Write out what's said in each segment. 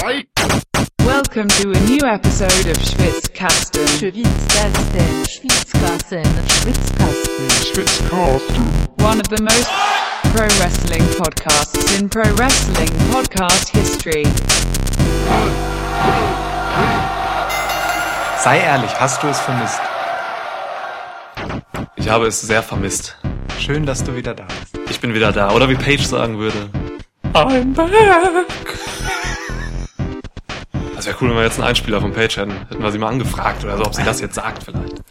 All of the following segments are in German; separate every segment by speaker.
Speaker 1: Welcome to a new episode of Schwitzkasten.
Speaker 2: Schwitzkasten, Schwitzkasten, Schwitzkasten.
Speaker 1: One of the most pro wrestling podcasts in pro wrestling podcast history.
Speaker 3: Sei ehrlich, hast du es vermisst?
Speaker 4: Ich habe es sehr vermisst.
Speaker 3: Schön, dass du wieder da bist.
Speaker 4: Ich bin wieder da. Oder wie Paige sagen würde. I'm back. Wäre cool, wenn wir jetzt einen Einspieler von Paige hätten. Hätten wir sie mal angefragt oder so, ob sie das jetzt sagt vielleicht.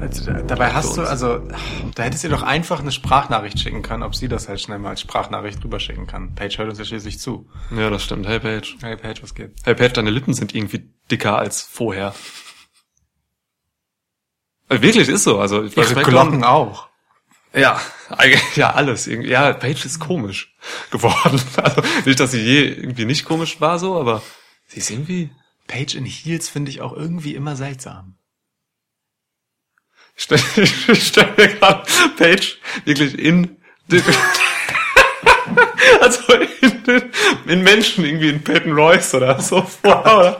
Speaker 3: Also, dabei hast du, also, da hättest du doch einfach eine Sprachnachricht schicken können, ob sie das halt schnell mal als Sprachnachricht rüberschicken kann. Paige hört uns ja schließlich zu.
Speaker 4: Ja, das stimmt. Hey Paige.
Speaker 3: Hey Paige, was geht?
Speaker 4: Hey Paige, deine Lippen sind irgendwie dicker als vorher. Äh, Wirklich ist so. Also ich
Speaker 3: Ihre
Speaker 4: weiß
Speaker 3: Glocken auch.
Speaker 4: Ja, eigentlich, ja, alles. irgendwie. Ja, Paige ist komisch geworden. Also nicht, dass sie je irgendwie nicht komisch war so, aber sie ist irgendwie.
Speaker 3: Paige in Heels finde ich auch irgendwie immer seltsam.
Speaker 4: Ich stelle ich mir gerade Paige wirklich in also in, in Menschen irgendwie in Peyton Royce oder so vor. Oder?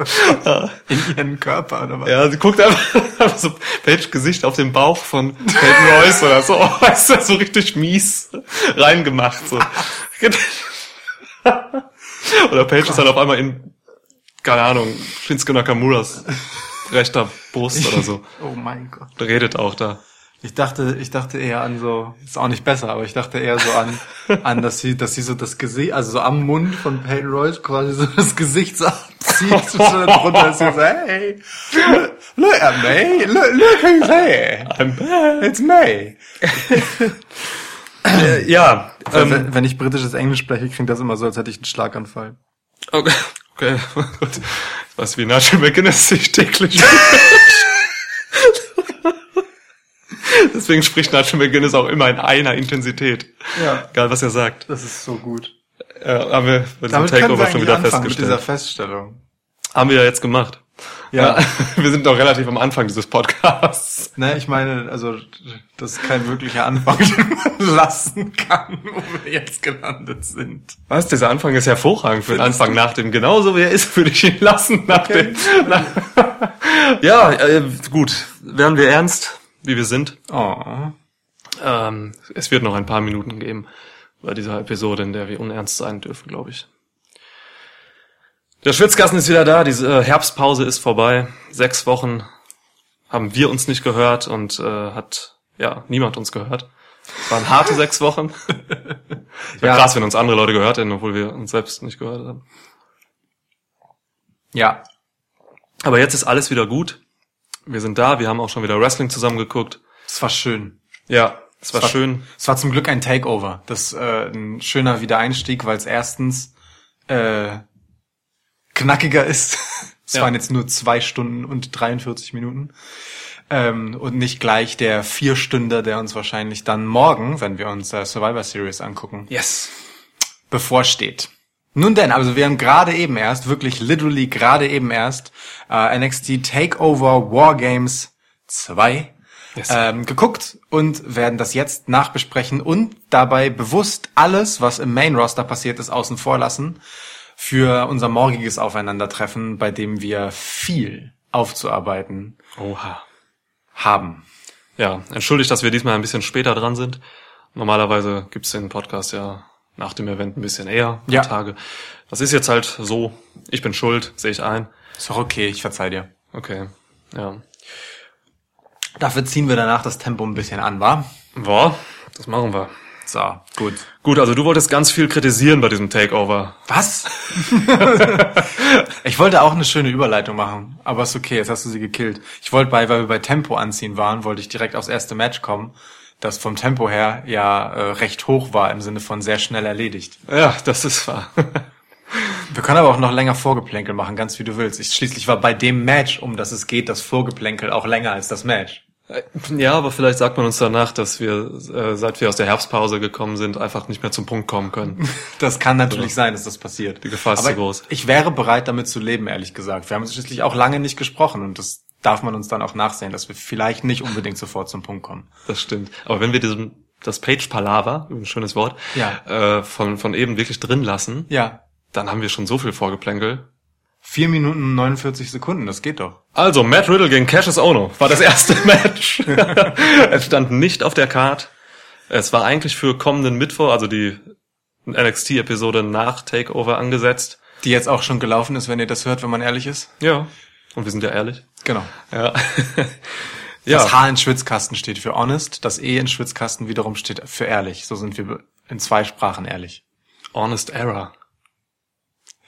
Speaker 3: In ihren Körper oder was?
Speaker 4: Ja, sie guckt einfach, so Paige Gesicht auf den Bauch von Peyton Royce oder so. Oh, ist das so richtig mies reingemacht. So. oder Paige ist halt auf einmal in, keine Ahnung, Shinsuke Nakamuras rechter Brust oder so.
Speaker 3: Oh mein Gott.
Speaker 4: Redet auch da.
Speaker 3: Ich dachte, ich dachte eher an so, ist auch nicht besser, aber ich dachte eher so an, an, dass sie, dass sie so das Gesicht, also so am Mund von Peyton Royce quasi so das Gesicht so abzieht, so drunter ist sie so, hey, look at me, look, look who's here.
Speaker 4: I'm back.
Speaker 3: It's me.
Speaker 4: Äh, ja, ähm,
Speaker 3: wenn, wenn ich britisches Englisch spreche, klingt das immer so, als hätte ich einen Schlaganfall.
Speaker 4: okay, okay, gut. Was wie Nigel McGuinness sich täglich. Deswegen spricht Nigel McGuinness auch immer in einer Intensität.
Speaker 3: Ja.
Speaker 4: Egal, was er sagt.
Speaker 3: Das ist so gut.
Speaker 4: Äh, haben wir bei diesem
Speaker 3: Damit
Speaker 4: Takeover schon wieder
Speaker 3: anfangen mit dieser
Speaker 4: festgestellt.
Speaker 3: Feststellung.
Speaker 4: Haben wir ja jetzt gemacht.
Speaker 3: Ja.
Speaker 4: Wir sind doch relativ am Anfang dieses Podcasts.
Speaker 3: Ne, ich meine, also das ist kein wirklicher Anfang, den man lassen kann, wo wir jetzt gelandet sind.
Speaker 4: Was? Dieser Anfang ist hervorragend für den Anfang nach dem. Genauso wie er ist, würde ich ihn lassen nach
Speaker 3: Okay.
Speaker 4: dem. Nach, ja, äh, gut. Werden wir ernst, wie wir sind.
Speaker 3: Oh.
Speaker 4: Ähm, es wird noch ein paar Minuten geben bei dieser Episode, in der wir unernst sein dürfen, glaube ich. Der Schwitzkasten ist wieder da, diese äh, Herbstpause ist vorbei. Sechs Wochen haben wir uns nicht gehört und äh, hat ja niemand uns gehört. Es waren harte sechs Wochen.
Speaker 3: Ja.
Speaker 4: krass, wenn uns andere Leute gehört hätten, obwohl wir uns selbst nicht gehört haben.
Speaker 3: Ja.
Speaker 4: Aber jetzt ist alles wieder gut. Wir sind da, wir haben auch schon wieder Wrestling zusammengeguckt.
Speaker 3: Es war schön.
Speaker 4: Ja, es war
Speaker 3: war-
Speaker 4: schön.
Speaker 3: Es war zum Glück ein Takeover. Das äh, ein schöner Wiedereinstieg, weil es erstens äh, knackiger ist. Es
Speaker 4: Ja.
Speaker 3: waren jetzt nur zwei Stunden und 43 Minuten. Ähm, und nicht gleich der Vierstünder, der uns wahrscheinlich dann morgen, wenn wir uns äh, Survivor Series angucken,
Speaker 4: Yes.
Speaker 3: bevorsteht. Nun denn, also wir haben gerade eben erst, wirklich literally gerade eben erst, äh, NXT Takeover Wargames 2
Speaker 4: Yes.
Speaker 3: ähm, geguckt und werden das jetzt nachbesprechen und dabei bewusst alles, was im Main Roster passiert ist, außen vor lassen für unser morgiges Aufeinandertreffen, bei dem wir viel aufzuarbeiten
Speaker 4: Oha.
Speaker 3: haben.
Speaker 4: Ja, entschuldigt, dass wir diesmal ein bisschen später dran sind. Normalerweise gibt's den Podcast ja nach dem Event ein bisschen eher,
Speaker 3: Ja.
Speaker 4: ja. Tage. Das ist jetzt halt so. Ich bin schuld, sehe ich ein.
Speaker 3: Ist doch okay, ich verzeih dir.
Speaker 4: Okay, ja.
Speaker 3: Dafür ziehen wir danach das Tempo ein bisschen an, wa?
Speaker 4: Boah, das machen wir.
Speaker 3: So, gut.
Speaker 4: Gut, also du wolltest ganz viel kritisieren bei diesem Takeover.
Speaker 3: Was? ich wollte auch eine schöne Überleitung machen, aber ist okay, jetzt hast du sie gekillt. Ich wollte bei, weil wir bei Tempo anziehen waren, wollte ich direkt aufs erste Match kommen, das vom Tempo her ja äh, recht hoch war, im Sinne von sehr schnell erledigt.
Speaker 4: Ja, das ist wahr.
Speaker 3: Wir können aber auch noch länger Vorgeplänkel machen, ganz wie du willst. Ich, schließlich war bei dem Match, um das es geht, das Vorgeplänkel auch länger als das Match.
Speaker 4: Ja, aber vielleicht sagt man uns danach, dass wir, äh, seit wir aus der Herbstpause gekommen sind, einfach nicht mehr zum Punkt kommen können.
Speaker 3: Das kann natürlich sein, dass das passiert.
Speaker 4: Die Gefahr ist
Speaker 3: aber
Speaker 4: zu groß.
Speaker 3: Ich wäre bereit, damit zu leben, ehrlich gesagt. Wir haben schließlich auch lange nicht gesprochen und das darf man uns dann auch nachsehen, dass wir vielleicht nicht unbedingt sofort zum Punkt kommen.
Speaker 4: Das stimmt. Aber wenn wir diesen, das Page-Palaver, ein schönes Wort,
Speaker 3: Ja.
Speaker 4: äh, von, von eben wirklich drin lassen,
Speaker 3: Ja,
Speaker 4: dann haben wir schon so viel Vorgeplänkel.
Speaker 3: Vier Minuten und 49 Sekunden, das geht doch.
Speaker 4: Also, Matt Riddle gegen Cassius Ono war das erste Match. es stand nicht auf der Card. Es war eigentlich für kommenden Mittwoch, also die NXT-Episode nach Takeover angesetzt.
Speaker 3: Die jetzt auch schon gelaufen ist, wenn ihr das hört, wenn man ehrlich ist.
Speaker 4: Ja. Und wir sind ja ehrlich.
Speaker 3: Genau.
Speaker 4: Ja.
Speaker 3: Das H in Schwitzkasten steht für honest, das E in Schwitzkasten wiederum steht für ehrlich. So sind wir in zwei Sprachen ehrlich.
Speaker 4: Honest Error.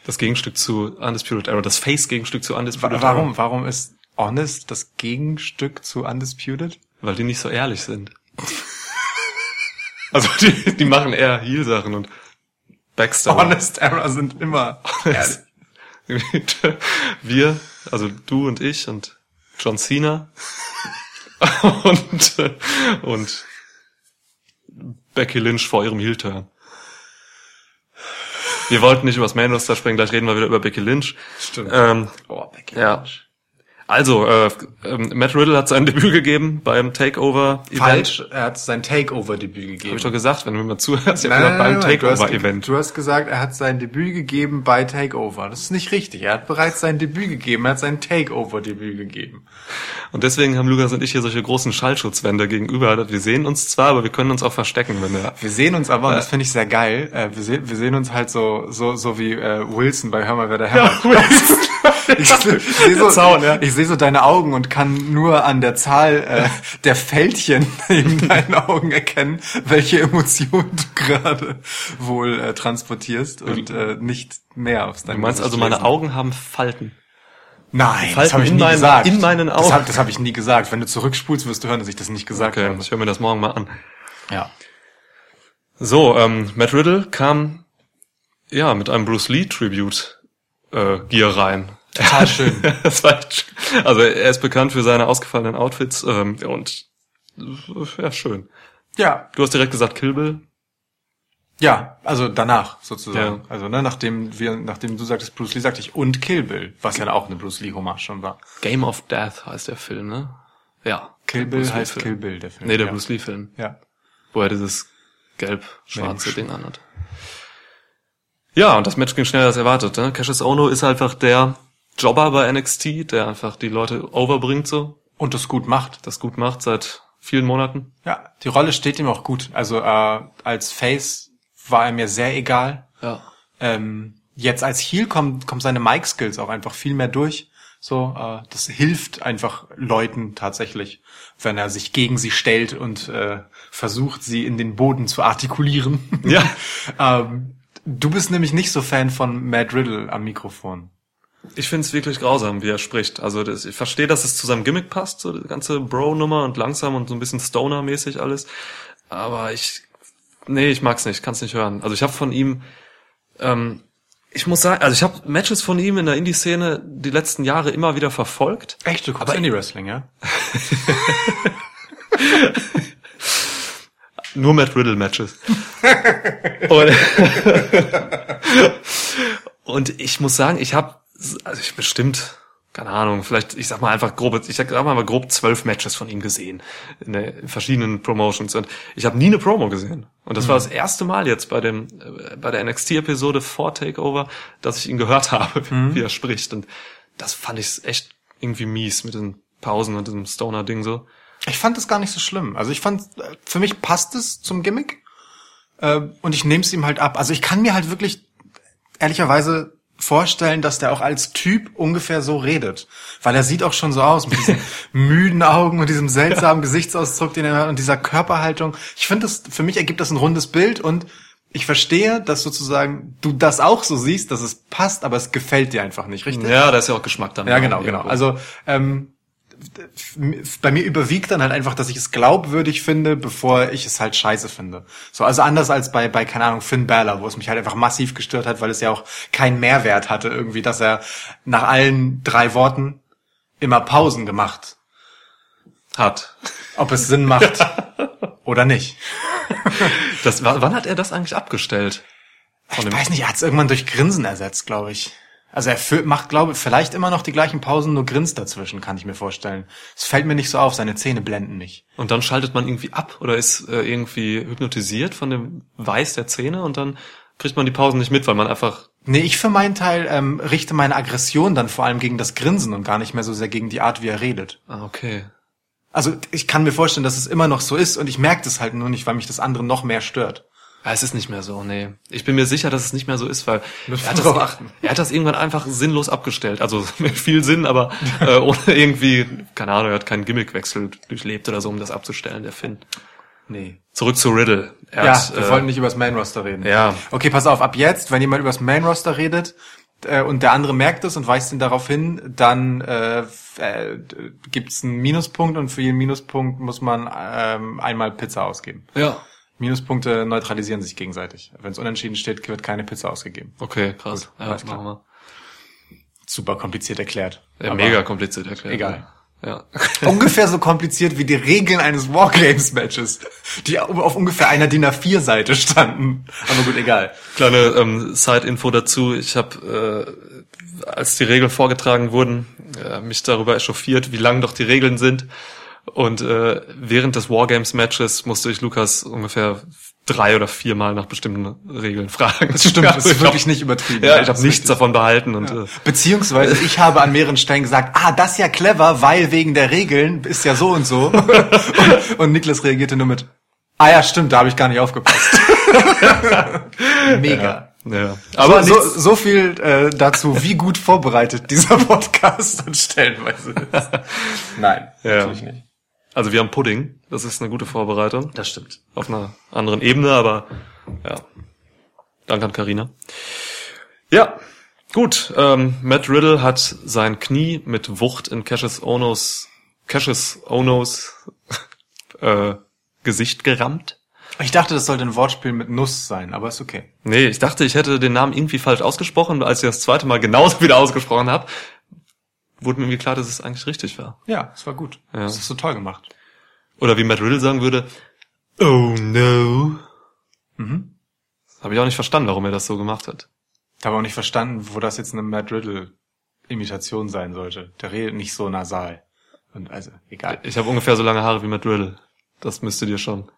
Speaker 4: Das Gegenstück zu Undisputed Error. Das Face-Gegenstück zu Undisputed
Speaker 3: Warum?
Speaker 4: Error.
Speaker 3: Warum ist honest das Gegenstück zu undisputed?
Speaker 4: Weil die nicht so ehrlich sind. also die, die machen eher Heal-Sachen und Backstab.
Speaker 3: Honest Error sind immer ehrlich.
Speaker 4: Wir, also du und ich und John Cena und, und Becky Lynch vor ihrem Heel-Turn. Wir wollten nicht über das Main Roster sprechen, gleich reden wir wieder über Becky Lynch.
Speaker 3: Stimmt.
Speaker 4: Ähm,
Speaker 3: Oh, Becky
Speaker 4: ja. Also, äh, ähm, Matt Riddle hat sein Debüt gegeben beim Takeover-Event.
Speaker 3: Falsch, er hat sein Takeover-Debüt gegeben.
Speaker 4: Hab ich doch gesagt, wenn du mir mal zuhörst, ich hab
Speaker 3: nein,
Speaker 4: gesagt, beim
Speaker 3: nein, nein, du hast-
Speaker 4: Takeover-Event.
Speaker 3: Du hast gesagt, er hat sein Debüt gegeben bei Takeover. Das ist nicht richtig. Er hat bereits sein Debüt gegeben. Er hat sein Takeover-Debüt gegeben.
Speaker 4: Und deswegen haben Lukas und ich hier solche großen Schallschutzwände gegenüber. Wir sehen uns zwar, aber wir können uns auch verstecken, wenn der
Speaker 3: Wir sehen uns aber, und das finde ich sehr geil, äh, wir, sehen, wir sehen uns halt so, so, so wie äh, Wilson bei Hör mal, wer da hämmert. ich sehe so,
Speaker 4: Zaun, ja.
Speaker 3: ich seh so deine Augen und kann nur an der Zahl äh, der Fältchen in deinen Augen erkennen, welche Emotionen du gerade wohl äh, transportierst und äh, nicht mehr aufs dein
Speaker 4: Du meinst also, meine Augen haben Falten.
Speaker 3: Nein, das
Speaker 4: Falten
Speaker 3: habe ich
Speaker 4: in
Speaker 3: nie
Speaker 4: meinen-
Speaker 3: gesagt.
Speaker 4: in meinen
Speaker 3: Das
Speaker 4: Augen.
Speaker 3: habe das hab ich nie gesagt. Wenn du zurückspulst, wirst du hören, dass ich das nicht gesagt
Speaker 4: Okay,
Speaker 3: habe.
Speaker 4: ich höre mir das morgen mal an.
Speaker 3: Ja.
Speaker 4: So, ähm, Matt Riddle kam ja mit einem Bruce Lee Tribute äh, Gear rein.
Speaker 3: Total schön.
Speaker 4: das war echt also er ist bekannt für seine ausgefallenen Outfits ähm, und ja schön.
Speaker 3: Ja,
Speaker 4: Du hast direkt gesagt Kill Bill.
Speaker 3: Ja, also danach sozusagen.
Speaker 4: Ja.
Speaker 3: Also ne, nachdem wir, nachdem du sagtest Bruce Lee, sagte ich und Kill Bill, was ja auch eine Bruce Lee Hommage schon war.
Speaker 4: Game of Death heißt der Film, ne? Ja.
Speaker 3: Kill Bill heißt
Speaker 4: Film.
Speaker 3: Kill Bill, der Film.
Speaker 4: Nee, der
Speaker 3: ja.
Speaker 4: Bruce Lee Film,
Speaker 3: Ja.
Speaker 4: wo er dieses gelb-schwarze. Ding anhat. Ja, und das Match ging schneller als erwartet. Ne? Cassius Ono ist einfach der Jobber bei NXT, der einfach die Leute overbringt so,
Speaker 3: Und das gut macht.
Speaker 4: das gut macht seit vielen Monaten.
Speaker 3: Ja, die Rolle steht ihm auch gut. Also äh, als Face war er mir sehr egal.
Speaker 4: Ja.
Speaker 3: Ähm, jetzt als Heel kommen, kommen seine Mic-Skills auch einfach viel mehr durch. So, äh, das hilft einfach Leuten tatsächlich, wenn er sich gegen sie stellt und äh, versucht, sie in den Boden zu artikulieren.
Speaker 4: Ja.
Speaker 3: ähm, du bist nämlich nicht so Fan von Matt Riddle am Mikrofon.
Speaker 4: Ich finde es wirklich grausam, wie er spricht. Also das, ich verstehe, dass es zu seinem Gimmick passt, so die ganze Bro-Nummer und langsam und so ein bisschen Stoner-mäßig alles. Aber ich, nee, ich mag's nicht, kann's nicht hören. Also ich habe von ihm, ähm, ich muss sagen, also ich habe Matches von ihm in der Indie-Szene die letzten Jahre immer wieder verfolgt.
Speaker 3: Echt, du guckst Indie-Wrestling, ja?
Speaker 4: Nur Matt Riddle Matches. und, und ich muss sagen, ich habe, also ich bestimmt, keine Ahnung, vielleicht, ich sag mal einfach grobe, ich sag mal grob zwölf Matches von ihm gesehen in, der, in verschiedenen Promotions und ich habe nie eine Promo gesehen. Und das war das erste Mal jetzt bei dem äh, bei der NXT-Episode vor Takeover, dass ich ihn gehört habe, wie er spricht. Und das fand ich echt irgendwie mies mit den Pausen und diesem Stoner-Ding so.
Speaker 3: Ich fand das gar nicht so schlimm. Also ich fand, äh, für mich passt es zum Gimmick. Äh, und ich nehme es ihm halt ab. Also ich kann mir halt wirklich ehrlicherweise vorstellen, dass der auch als Typ ungefähr so redet. Weil er sieht auch schon so aus mit diesen müden Augen und diesem seltsamen Gesichtsausdruck, den er hat und dieser Körperhaltung. Ich finde das, für mich ergibt das ein rundes Bild und ich verstehe, dass sozusagen du das auch so siehst, dass es passt, aber es gefällt dir einfach nicht, richtig?
Speaker 4: Ja, da ist ja auch Geschmack dann.
Speaker 3: Ja, genau, genau. Also ähm, bei mir überwiegt dann halt einfach, dass ich es glaubwürdig finde, bevor ich es halt scheiße finde. So, also anders als bei, bei, keine Ahnung, Finn Balor, wo es mich halt einfach massiv gestört hat, weil es ja auch keinen Mehrwert hatte irgendwie, dass er nach allen drei Worten immer Pausen gemacht.
Speaker 4: hat.
Speaker 3: Ob es Sinn macht oder nicht.
Speaker 4: Das, wa- wann hat er das eigentlich abgestellt? Von
Speaker 3: Ich weiß nicht, er hat es irgendwann durch Grinsen ersetzt, glaube ich. Also er fü- macht, glaube ich, vielleicht immer noch die gleichen Pausen, nur grinst dazwischen, kann ich mir vorstellen. Es fällt mir nicht so auf, seine Zähne blenden mich.
Speaker 4: Und dann schaltet man irgendwie ab oder ist äh, irgendwie hypnotisiert von dem Weiß der Zähne und dann kriegt man die Pausen nicht mit, weil man einfach
Speaker 3: Nee, ich für meinen Teil ähm, richte meine Aggression dann vor allem gegen das Grinsen und gar nicht mehr so sehr gegen die Art, wie er redet.
Speaker 4: Ah, okay.
Speaker 3: Also ich kann mir vorstellen, dass es immer noch so ist und ich merke das halt nur nicht, weil mich das andere noch mehr stört.
Speaker 4: Ja, es ist nicht mehr so, nee. Ich bin mir sicher, dass es nicht mehr so ist, weil
Speaker 3: Müssen
Speaker 4: er hat, das,
Speaker 3: achten.
Speaker 4: er hat das irgendwann einfach sinnlos abgestellt. Also mit viel Sinn, aber äh, ohne irgendwie, keine Ahnung, er hat keinen Gimmickwechsel durchlebt oder so, um das abzustellen, der Finn.
Speaker 3: Nee.
Speaker 4: Zurück zu Riddle. Er
Speaker 3: Ja,
Speaker 4: hat,
Speaker 3: wir
Speaker 4: äh,
Speaker 3: wollten nicht übers Main Roster reden.
Speaker 4: Ja.
Speaker 3: Okay, pass auf, ab jetzt, wenn jemand übers Main Roster redet äh, und der andere merkt es und weist ihn darauf hin, dann äh, äh, gibt's einen Minuspunkt und für jeden Minuspunkt muss man ähm, einmal Pizza ausgeben.
Speaker 4: Ja.
Speaker 3: Minuspunkte neutralisieren sich gegenseitig. Wenn es unentschieden steht, wird keine Pizza ausgegeben.
Speaker 4: Okay, krass.
Speaker 3: Gut,
Speaker 4: ja, machen wir.
Speaker 3: Super kompliziert erklärt.
Speaker 4: Ja, mega kompliziert erklärt.
Speaker 3: egal.
Speaker 4: Ja.
Speaker 3: Ungefähr so kompliziert wie die Regeln eines Wargames-Matches, die auf ungefähr einer DIN A4-Seite standen. Aber gut, egal.
Speaker 4: Kleine ähm, Side-Info dazu. Ich habe, äh, als die Regeln vorgetragen wurden, äh, mich darüber echauffiert, wie lang doch die Regeln sind. Und äh, während des Wargames-Matches musste ich Lukas ungefähr drei oder viermal nach bestimmten Regeln fragen.
Speaker 3: Das stimmt, das
Speaker 4: Also
Speaker 3: ist
Speaker 4: ich
Speaker 3: wirklich
Speaker 4: hab-
Speaker 3: nicht übertrieben.
Speaker 4: Ja, ich
Speaker 3: Das
Speaker 4: habe nichts
Speaker 3: richtig.
Speaker 4: davon behalten und äh,
Speaker 3: Beziehungsweise ich habe an mehreren Stellen gesagt, ah, das ist ja clever, weil wegen der Regeln ist ja so und so. und, und Niklas reagierte nur mit, ah ja, stimmt, da habe ich gar nicht aufgepasst. Mega.
Speaker 4: ja. Aber
Speaker 3: Aber so,
Speaker 4: nichts,
Speaker 3: so viel äh, dazu, wie gut vorbereitet dieser Podcast dann stellenweise ist. Nein,
Speaker 4: Ja.
Speaker 3: natürlich nicht.
Speaker 4: Also wir haben Pudding. Das ist eine gute Vorbereitung.
Speaker 3: Das stimmt.
Speaker 4: auf einer anderen Ebene, aber ja. Danke an Karina. Ja, gut. Ähm, Matt Riddle hat sein Knie mit Wucht in Cassius Onos, Cassius Onos äh, Gesicht gerammt.
Speaker 3: Ich dachte, das sollte ein Wortspiel mit Nuss sein, aber ist okay.
Speaker 4: Nee, ich dachte, ich hätte den Namen irgendwie falsch ausgesprochen, als ich das zweite Mal genauso wieder ausgesprochen habe, wurde mir irgendwie klar, dass es eigentlich richtig war.
Speaker 3: Ja, es war gut.
Speaker 4: Ja.
Speaker 3: Das ist so toll gemacht.
Speaker 4: Oder wie Matt Riddle sagen würde, oh no. Mhm. Habe ich auch nicht verstanden, warum er das so gemacht hat.
Speaker 3: Ich habe auch nicht verstanden, wo das jetzt eine Matt Riddle Imitation sein sollte. Der redet nicht so nasal. Und also, egal.
Speaker 4: Ich habe ungefähr so lange Haare wie Matt Riddle. Das müsste dir schon.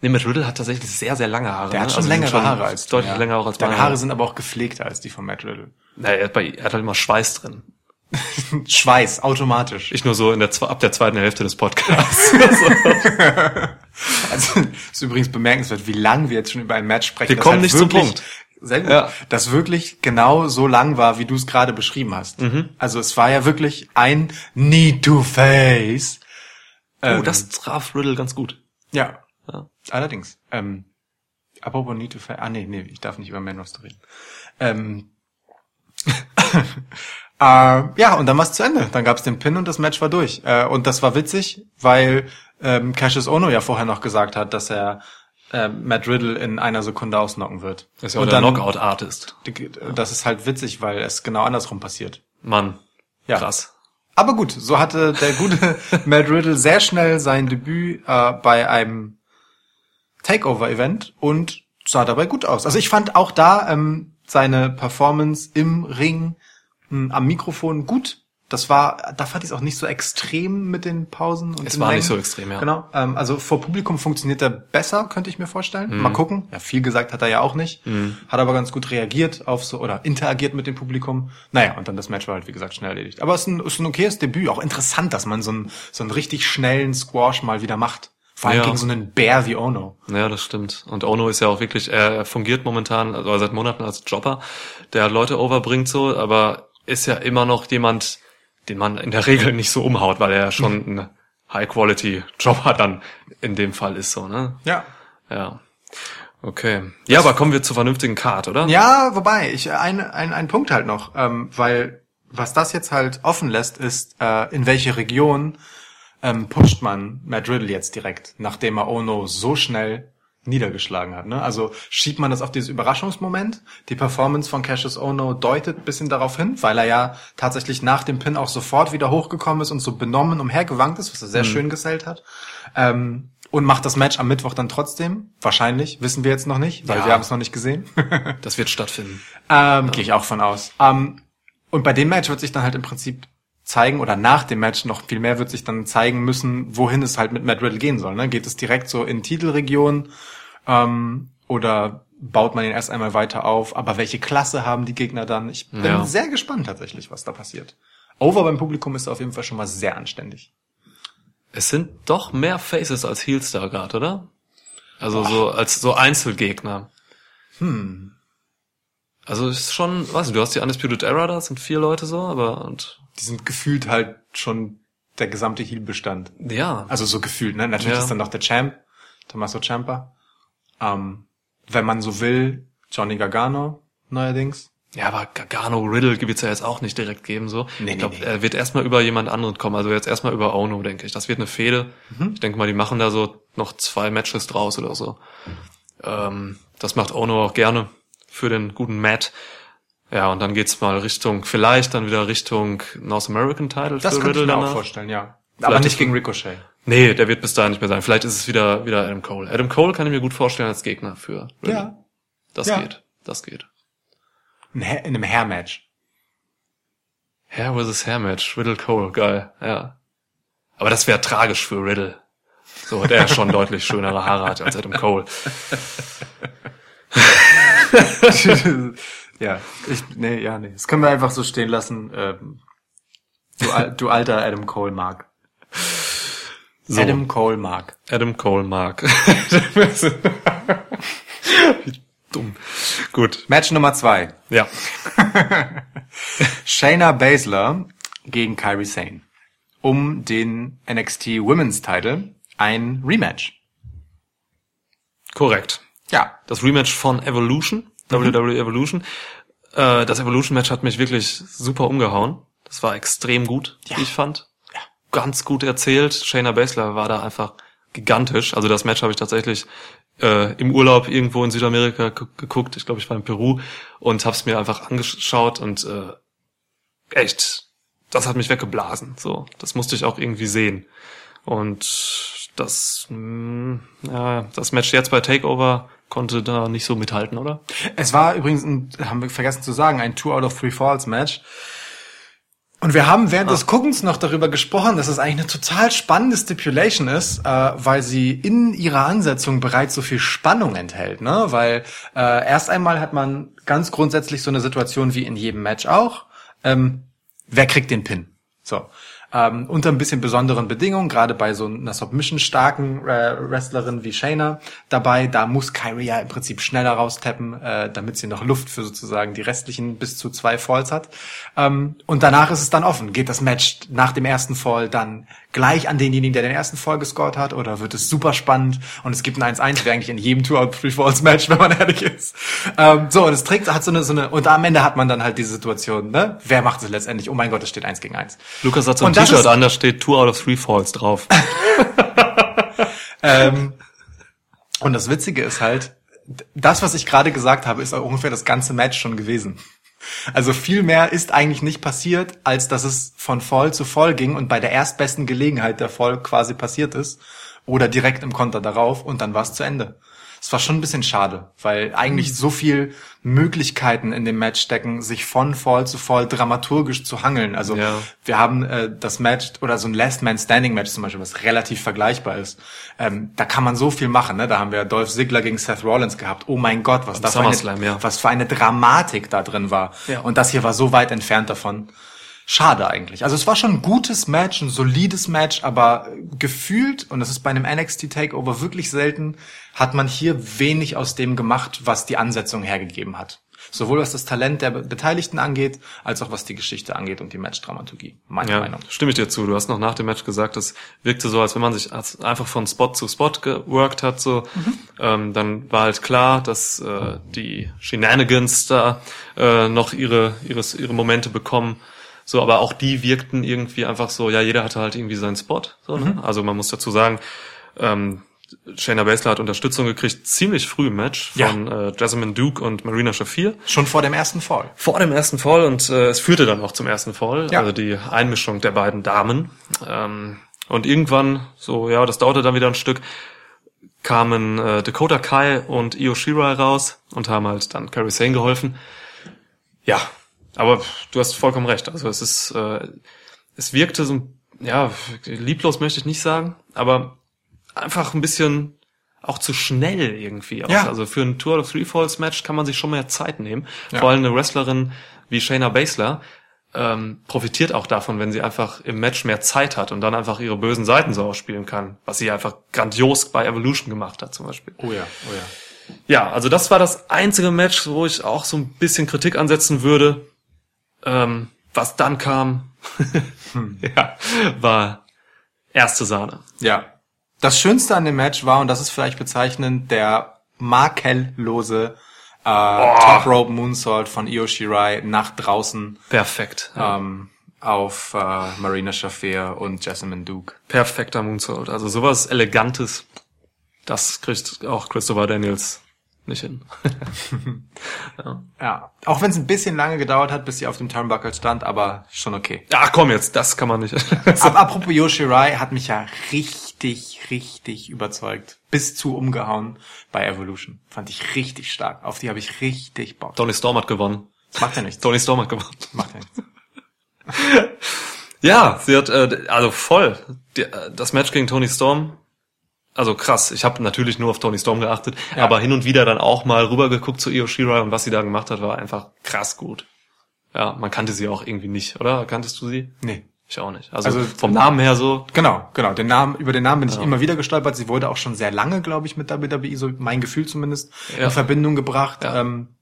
Speaker 4: Nee, Matt Riddle hat tatsächlich sehr, sehr lange Haare.
Speaker 3: Der hat
Speaker 4: ne?
Speaker 3: schon
Speaker 4: Also
Speaker 3: längere
Speaker 4: schon
Speaker 3: Haare als
Speaker 4: Deutlich
Speaker 3: ja.
Speaker 4: länger auch als
Speaker 3: Deine
Speaker 4: meine
Speaker 3: Haare sind aber auch gepflegter als die von Matt Riddle.
Speaker 4: Naja, er hat, bei, er hat halt immer Schweiß drin.
Speaker 3: Schweiß, automatisch.
Speaker 4: Ich nur so in der, ab der zweiten Hälfte des Podcasts.
Speaker 3: Also, ist übrigens bemerkenswert, wie lang wir jetzt schon über ein Match sprechen.
Speaker 4: Wir kommen
Speaker 3: halt
Speaker 4: nicht zum Punkt.
Speaker 3: Sehr gut.
Speaker 4: Ja.
Speaker 3: Das wirklich genau so lang war, wie du es gerade beschrieben hast.
Speaker 4: Mhm.
Speaker 3: Also es war ja wirklich ein Need to Face.
Speaker 4: oh, das traf Riddle ganz gut.
Speaker 3: Ja,
Speaker 4: Ja.
Speaker 3: allerdings. Ähm, apropos Need to Face. Ah, nee, nee, ich darf nicht über Man Roster reden. Ähm, äh, ja, und dann war es zu Ende. Dann gab es den Pin und das Match war durch. Äh, und das war witzig, weil ähm, Cassius Ono ja vorher noch gesagt hat, dass er äh, Matt Riddle in einer Sekunde ausnocken wird.
Speaker 4: Das ist ja auch
Speaker 3: und
Speaker 4: der Knockout-Artist.
Speaker 3: Das ist halt witzig, weil es genau andersrum passiert.
Speaker 4: Mann.
Speaker 3: Ja.
Speaker 4: Krass.
Speaker 3: Aber gut, so hatte der gute Matt Riddle sehr schnell sein Debüt äh, bei einem Takeover-Event und sah dabei gut aus. Also ich fand auch da ähm, seine Performance im Ring mh, am Mikrofon gut. Das war, da fand ich es auch nicht so extrem mit den Pausen. Und
Speaker 4: Es war
Speaker 3: Längen.
Speaker 4: nicht so extrem, ja.
Speaker 3: Genau. Ähm, also vor Publikum funktioniert er besser, könnte ich mir vorstellen.
Speaker 4: Mhm.
Speaker 3: Mal gucken. Ja, viel gesagt hat er ja auch nicht. Hat aber ganz gut reagiert auf so oder interagiert mit dem Publikum. Naja, und dann das Match war halt wie gesagt schnell erledigt. Aber es ist ein, ist ein okayes Debüt. Auch interessant, dass man so einen so einen richtig schnellen Squash mal wieder macht. Vor allem
Speaker 4: Ja.
Speaker 3: gegen so einen Bär wie Ono.
Speaker 4: Ja, das stimmt. Und Ono ist ja auch wirklich, er fungiert momentan, also seit Monaten als Jobber, der Leute overbringt so, aber ist ja immer noch jemand, den man in der Regel nicht so umhaut, weil er ja schon ein High-Quality-Jobber dann in dem Fall ist so, ne?
Speaker 3: Ja.
Speaker 4: Ja. Okay. Ja, aber kommen wir zur vernünftigen Card, oder?
Speaker 3: Ja, wobei, ich ein, ein, ein Punkt halt noch, ähm, weil was das jetzt halt offen lässt, ist, äh, in welche Region ähm, pusht man Matt Riddle jetzt direkt, nachdem er Ono so schnell niedergeschlagen hat. Ne? Also schiebt man das auf dieses Überraschungsmoment. Die Performance von Cassius Ono deutet ein bisschen darauf hin, weil er ja tatsächlich nach dem Pin auch sofort wieder hochgekommen ist und so benommen umhergewankt ist, was er sehr schön gesellt hat. Ähm, und macht das Match am Mittwoch dann trotzdem. Wahrscheinlich, wissen wir jetzt noch nicht, weil
Speaker 4: Ja.
Speaker 3: wir haben es noch nicht gesehen.
Speaker 4: Das wird stattfinden.
Speaker 3: Ähm, Gehe ich auch von aus. Ähm, und bei dem Match wird sich dann halt im Prinzip zeigen, oder nach dem Match noch viel mehr wird sich dann zeigen müssen, wohin es halt mit Matt Riddle gehen soll. Ne? Geht es direkt so in Titelregion ähm, oder baut man ihn erst einmal weiter auf, aber welche Klasse haben die Gegner dann? Ich bin
Speaker 4: Ja.
Speaker 3: sehr gespannt tatsächlich, was da passiert. Over beim Publikum ist auf jeden Fall schon mal sehr anständig.
Speaker 4: Es sind doch mehr Faces als Heels da gerade, oder? Also so als so Einzelgegner. Hm. Also es ist schon, weißt du, du hast die Undisputed Era da, sind vier Leute so, aber und
Speaker 3: Die sind gefühlt halt schon der gesamte Heal-Bestand.
Speaker 4: ja,
Speaker 3: Also so gefühlt, ne? Natürlich
Speaker 4: Ja.
Speaker 3: ist dann noch der Champ, Tommaso Ciampa. Ähm, wenn man so will, Johnny Gargano neuerdings.
Speaker 4: ja, aber Gargano Riddle wird's ja jetzt auch nicht direkt geben so.
Speaker 3: Nee, nee,
Speaker 4: ich glaube,
Speaker 3: nee.
Speaker 4: er wird erstmal über jemand anderen kommen, also jetzt erstmal über Ono, denke ich. Das wird eine Fehde.
Speaker 3: Mhm.
Speaker 4: Ich denke mal, die machen da so noch zwei Matches draus oder so. Ähm, das macht Ono auch gerne für den guten Matt. Ja, und dann geht's mal Richtung, vielleicht dann wieder Richtung North American Title
Speaker 3: Das
Speaker 4: für
Speaker 3: könnte ich
Speaker 4: Riddle
Speaker 3: mir auch vorstellen, ja.
Speaker 4: Vielleicht
Speaker 3: Aber nicht gegen Ricochet.
Speaker 4: Nee, der wird bis dahin nicht mehr sein. Vielleicht ist es wieder, wieder Adam Cole. Adam Cole kann ich mir gut vorstellen als Gegner für Riddle.
Speaker 3: Ja.
Speaker 4: Das
Speaker 3: Ja.
Speaker 4: geht. Das geht.
Speaker 3: In einem Hair-Match.
Speaker 4: Hair versus Hair Match. Riddle Cole. Geil. Ja. Aber das wäre tragisch für Riddle. So, der schon deutlich schönere Haare hat als Adam Cole.
Speaker 3: ja, ich, nee, ja, nee. Das können wir einfach so stehen lassen. Ähm, du, al- du alter Adam Cole Mark.
Speaker 4: So.
Speaker 3: Adam Cole Mark.
Speaker 4: Adam Cole mag. Wie dumm. Gut.
Speaker 3: Match Nummer zwei.
Speaker 4: Ja.
Speaker 3: Shayna Baszler gegen Kyrie Sane. Um den NXT Women's Title ein Rematch.
Speaker 4: Korrekt.
Speaker 3: Ja.
Speaker 4: Das Rematch von Evolution, WWE Evolution. Äh, das Evolution Match hat mich wirklich super umgehauen. Das war extrem gut, wie ich fand.
Speaker 3: Ja.
Speaker 4: Ganz gut erzählt. Shayna Baszler war da einfach gigantisch. Also das Match habe ich tatsächlich äh, im Urlaub irgendwo in Südamerika gu- geguckt. Ich glaube, ich war in Peru und habe es mir einfach angeschaut und äh, echt, das hat mich weggeblasen. So, das musste ich auch irgendwie sehen. Und das, mh, ja, das Match jetzt bei Takeover konnte da nicht so mithalten, oder?
Speaker 3: Es war übrigens, ein, haben wir vergessen zu sagen, ein Two out of Three Falls Match. Und wir haben während des Guckens noch darüber gesprochen, dass es eigentlich eine total spannende Stipulation ist, äh, weil sie in ihrer Ansetzung bereits so viel Spannung enthält, ne? Weil äh, erst einmal hat man ganz grundsätzlich so eine Situation wie in jedem Match auch. Ähm, wer kriegt den Pin? So. Ähm, unter ein bisschen besonderen Bedingungen, gerade bei so einer Submission-starken äh, Wrestlerin wie Shayna dabei, da muss Kyrie ja im Prinzip schneller raustappen, äh, damit sie noch Luft für sozusagen die restlichen bis zu zwei Falls hat. Ähm, und danach ist es dann offen. Geht das Match nach dem ersten Fall dann gleich an denjenigen, der den ersten Fall gescored hat, oder wird es super spannend und es gibt ein 1-1, wie eigentlich in jedem Two-Out-Three-Falls-Match, wenn man ehrlich ist. Ähm, so, und es trägt, hat so eine, so eine, und am Ende hat man dann halt diese Situation, ne? Wer macht es letztendlich? Oh mein Gott, es steht 1 gegen 1.
Speaker 4: Lukas hat so ein T-Shirt an, da steht Two out of Three Falls drauf.
Speaker 3: Ähm, und das Witzige ist halt, das, was ich gerade gesagt habe, ist auch ungefähr das ganze Match schon gewesen. Also viel mehr ist eigentlich nicht passiert, als dass es von Fall zu Fall ging und bei der erstbesten Gelegenheit der Fall quasi passiert ist oder direkt im Konter darauf und dann war es zu Ende. Es war schon ein bisschen schade, weil eigentlich so viel Möglichkeiten in dem Match stecken, sich von Fall zu Fall dramaturgisch zu hangeln. Also
Speaker 4: Ja.
Speaker 3: wir haben äh, das Match oder so ein Last Man Standing Match zum Beispiel, was relativ vergleichbar ist. Ähm, da kann man so viel machen. Ne? Da haben wir Dolph Ziggler gegen Seth Rollins gehabt. Oh mein Gott, was da für eine,
Speaker 4: ja.
Speaker 3: was für eine Dramatik da drin war.
Speaker 4: Ja.
Speaker 3: Und das hier war so weit entfernt davon. Schade eigentlich. Also es war schon ein gutes Match, ein solides Match, aber gefühlt, und das ist bei einem NXT Takeover wirklich selten, hat man hier wenig aus dem gemacht, was die Ansetzung hergegeben hat. Sowohl was das Talent der Be- Beteiligten angeht, als auch was die Geschichte angeht und die Matchdramaturgie. Meine
Speaker 4: Ja,
Speaker 3: Meinung.
Speaker 4: stimme ich dir zu. Du hast noch nach dem Match gesagt, es wirkte so, als wenn man sich einfach von Spot zu Spot geworkt hat. So, ähm, dann war halt klar, dass äh, die Shenanigans da äh, noch ihre ihres ihre Momente bekommen. So, aber auch die wirkten irgendwie einfach so. Ja, jeder hatte halt irgendwie seinen Spot. So, ne? Also man muss dazu sagen. Ähm, Shayna Baszler hat Unterstützung gekriegt, ziemlich früh im Match
Speaker 3: Ja.
Speaker 4: von äh, Jasmine Duke und Marina Shafir
Speaker 3: Schon vor dem ersten Fall.
Speaker 4: vor dem ersten Fall und äh, es führte dann auch zum ersten Fall,
Speaker 3: Ja.
Speaker 4: also die Einmischung der beiden Damen. Ähm, und irgendwann, so ja, das dauerte dann wieder ein Stück, kamen äh, Dakota Kai und Io Shirai raus und haben halt dann Carrie Sane geholfen. Ja, aber du hast vollkommen recht. Also es ist, äh, es wirkte so, ja, lieblos möchte ich nicht sagen, aber einfach ein bisschen, auch zu schnell irgendwie aus.
Speaker 3: Ja.
Speaker 4: Also für ein Tour of Three Falls Match kann man sich schon mehr Zeit nehmen.
Speaker 3: Ja.
Speaker 4: Vor allem eine Wrestlerin wie Shayna Baszler ähm, profitiert auch davon, wenn sie einfach im Match mehr Zeit hat und dann einfach ihre bösen Seiten so ausspielen kann, was sie einfach grandios bei Evolution gemacht hat zum Beispiel.
Speaker 3: Oh ja, oh ja.
Speaker 4: Ja, also das war das einzige Match, wo ich auch so ein bisschen Kritik ansetzen würde. Ähm, was dann kam, ja, war erste Sahne.
Speaker 3: Ja. Das Schönste an dem Match war, und das ist vielleicht bezeichnend, der makellose äh, Top Rope Moonsault von Io Shirai nach draußen
Speaker 4: Perfekt. Ja.
Speaker 3: ähm, auf äh, Marina Shafir und Jessamine Duke.
Speaker 4: Perfekter Moonsault. Also sowas Elegantes, das kriegt auch Christopher Daniels nicht hin.
Speaker 3: Ja. Auch wenn es ein bisschen lange gedauert hat, bis sie auf dem Turnbuckle stand, aber schon okay.
Speaker 4: Ach komm jetzt, das kann man nicht.
Speaker 3: Aber apropos Io Shirai hat mich ja richtig, richtig überzeugt. Bis zu umgehauen bei Evolution. Fand ich richtig stark. Auf die habe ich richtig Bock.
Speaker 4: Tony Storm hat gewonnen.
Speaker 3: Macht ja nichts.
Speaker 4: Tony Storm hat gewonnen.
Speaker 3: Macht ja nichts.
Speaker 4: Ja, sie hat äh, also voll die, äh, das Match gegen Tony Storm. Also krass. Ich habe natürlich nur auf Tony Storm geachtet,
Speaker 3: Ja.
Speaker 4: aber hin und wieder dann auch mal rübergeguckt zu Io Shirai und was sie da gemacht hat, war einfach krass gut. Ja, man kannte sie auch irgendwie nicht, oder? Kanntest du sie?
Speaker 3: Nee.
Speaker 4: Ich auch nicht. Also,
Speaker 3: Also-
Speaker 4: vom Namen her so.
Speaker 3: Genau, genau. Den Namen, über den Namen bin ich immer wieder gestolpert. Sie wurde auch schon sehr lange, glaube ich, mit WWE, so mein Gefühl zumindest,
Speaker 4: Ja.
Speaker 3: in Verbindung gebracht.
Speaker 4: Ja.
Speaker 3: Ähm,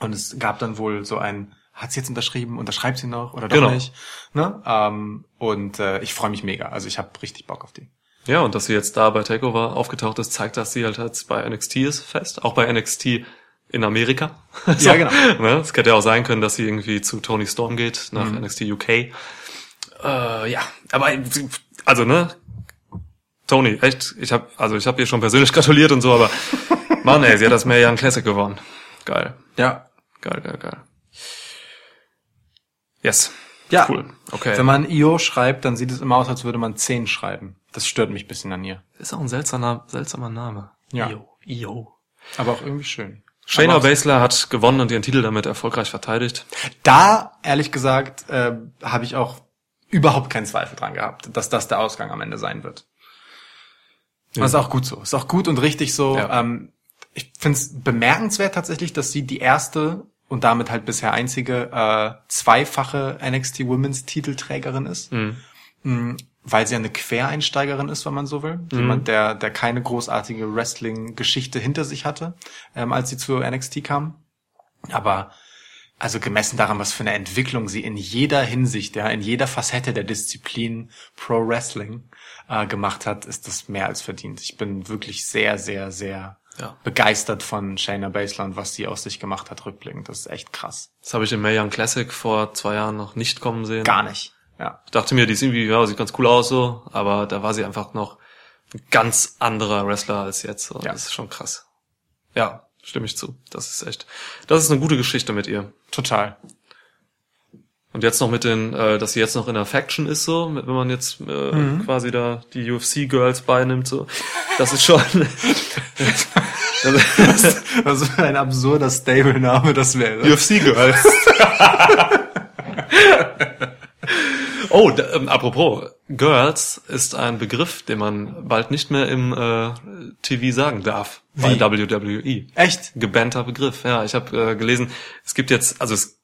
Speaker 3: und es gab dann wohl so ein, hat sie jetzt unterschrieben, unterschreibt sie noch oder doch
Speaker 4: Genau.
Speaker 3: nicht? Ne? Ähm, und äh, ich freue mich mega. Also ich habe richtig Bock auf die.
Speaker 4: Ja, und dass sie jetzt da bei Takeover aufgetaucht ist, zeigt, dass sie halt jetzt bei NXT ist fest. Auch bei NXT in Amerika.
Speaker 3: Ja, genau.
Speaker 4: Ne? Es hätte ja auch sein können, dass sie irgendwie zu Tony Storm geht, nach
Speaker 3: Mhm.
Speaker 4: NXT UK. Äh, ja, aber also ne, Tony, echt, ich habe also ich habe ihr schon persönlich gratuliert und so, aber Mann, ey, sie hat das Young Classic gewonnen. Geil,
Speaker 3: Ja.
Speaker 4: geil, geil, geil. Yes.
Speaker 3: Ja.
Speaker 4: Cool. Okay.
Speaker 3: Wenn man Io schreibt, dann sieht es immer aus, als würde man 10 schreiben. Das stört mich ein bisschen an ihr.
Speaker 4: ist auch ein seltsamer, seltsamer Name.
Speaker 3: Ja.
Speaker 4: Io. Io.
Speaker 3: Aber auch irgendwie schön.
Speaker 4: Shayna Baszler hat gewonnen und ihren Titel damit erfolgreich verteidigt.
Speaker 3: Da, ehrlich gesagt, äh, habe ich auch überhaupt keinen Zweifel dran gehabt, dass das der Ausgang am Ende sein wird. Das ist auch gut so. Ist auch gut und richtig so.
Speaker 4: Ja.
Speaker 3: Ähm, ich finde es bemerkenswert tatsächlich, dass sie die erste und damit halt bisher einzige äh, zweifache NXT Women's Titelträgerin ist. Mhm. Weil sie eine Quereinsteigerin ist, wenn man so will. Jemand, der, der keine großartige Wrestling-Geschichte hinter sich hatte, ähm, als sie zu NXT kam. Aber also gemessen daran, was für eine Entwicklung sie in jeder Hinsicht, ja, in jeder Facette der Disziplin Pro Wrestling äh, gemacht hat, ist das mehr als verdient. Ich bin wirklich sehr, sehr, sehr
Speaker 4: Ja.
Speaker 3: begeistert von Shayna Baszler und was sie aus sich gemacht hat rückblickend. Das ist echt krass.
Speaker 4: Das habe ich im Mae Young Classic vor zwei Jahren noch nicht kommen sehen.
Speaker 3: Gar nicht. Ja.
Speaker 4: Ich dachte mir, die ist irgendwie, ja, sieht ganz cool aus so, aber da war sie einfach noch ein ganz anderer Wrestler als jetzt. So.
Speaker 3: Ja.
Speaker 4: Das ist schon krass. Ja, stimme ich zu. Das ist echt, das ist eine gute Geschichte mit ihr.
Speaker 3: Total.
Speaker 4: Und jetzt noch mit den, äh, dass sie jetzt noch in der Faction ist, so, wenn man jetzt äh,
Speaker 3: Mhm.
Speaker 4: quasi da die UFC-Girls beinimmt, so. Das ist schon.
Speaker 3: Was für ein absurder Stable-Name das wäre.
Speaker 4: UFC-Girls. oh, ähm, apropos, Girls ist ein Begriff, den man bald nicht mehr im äh, TV sagen darf.
Speaker 3: Wie?
Speaker 4: Bei WWE.
Speaker 3: Echt?
Speaker 4: Gebannter Begriff, ja. Ich habe äh, gelesen, es gibt jetzt, also es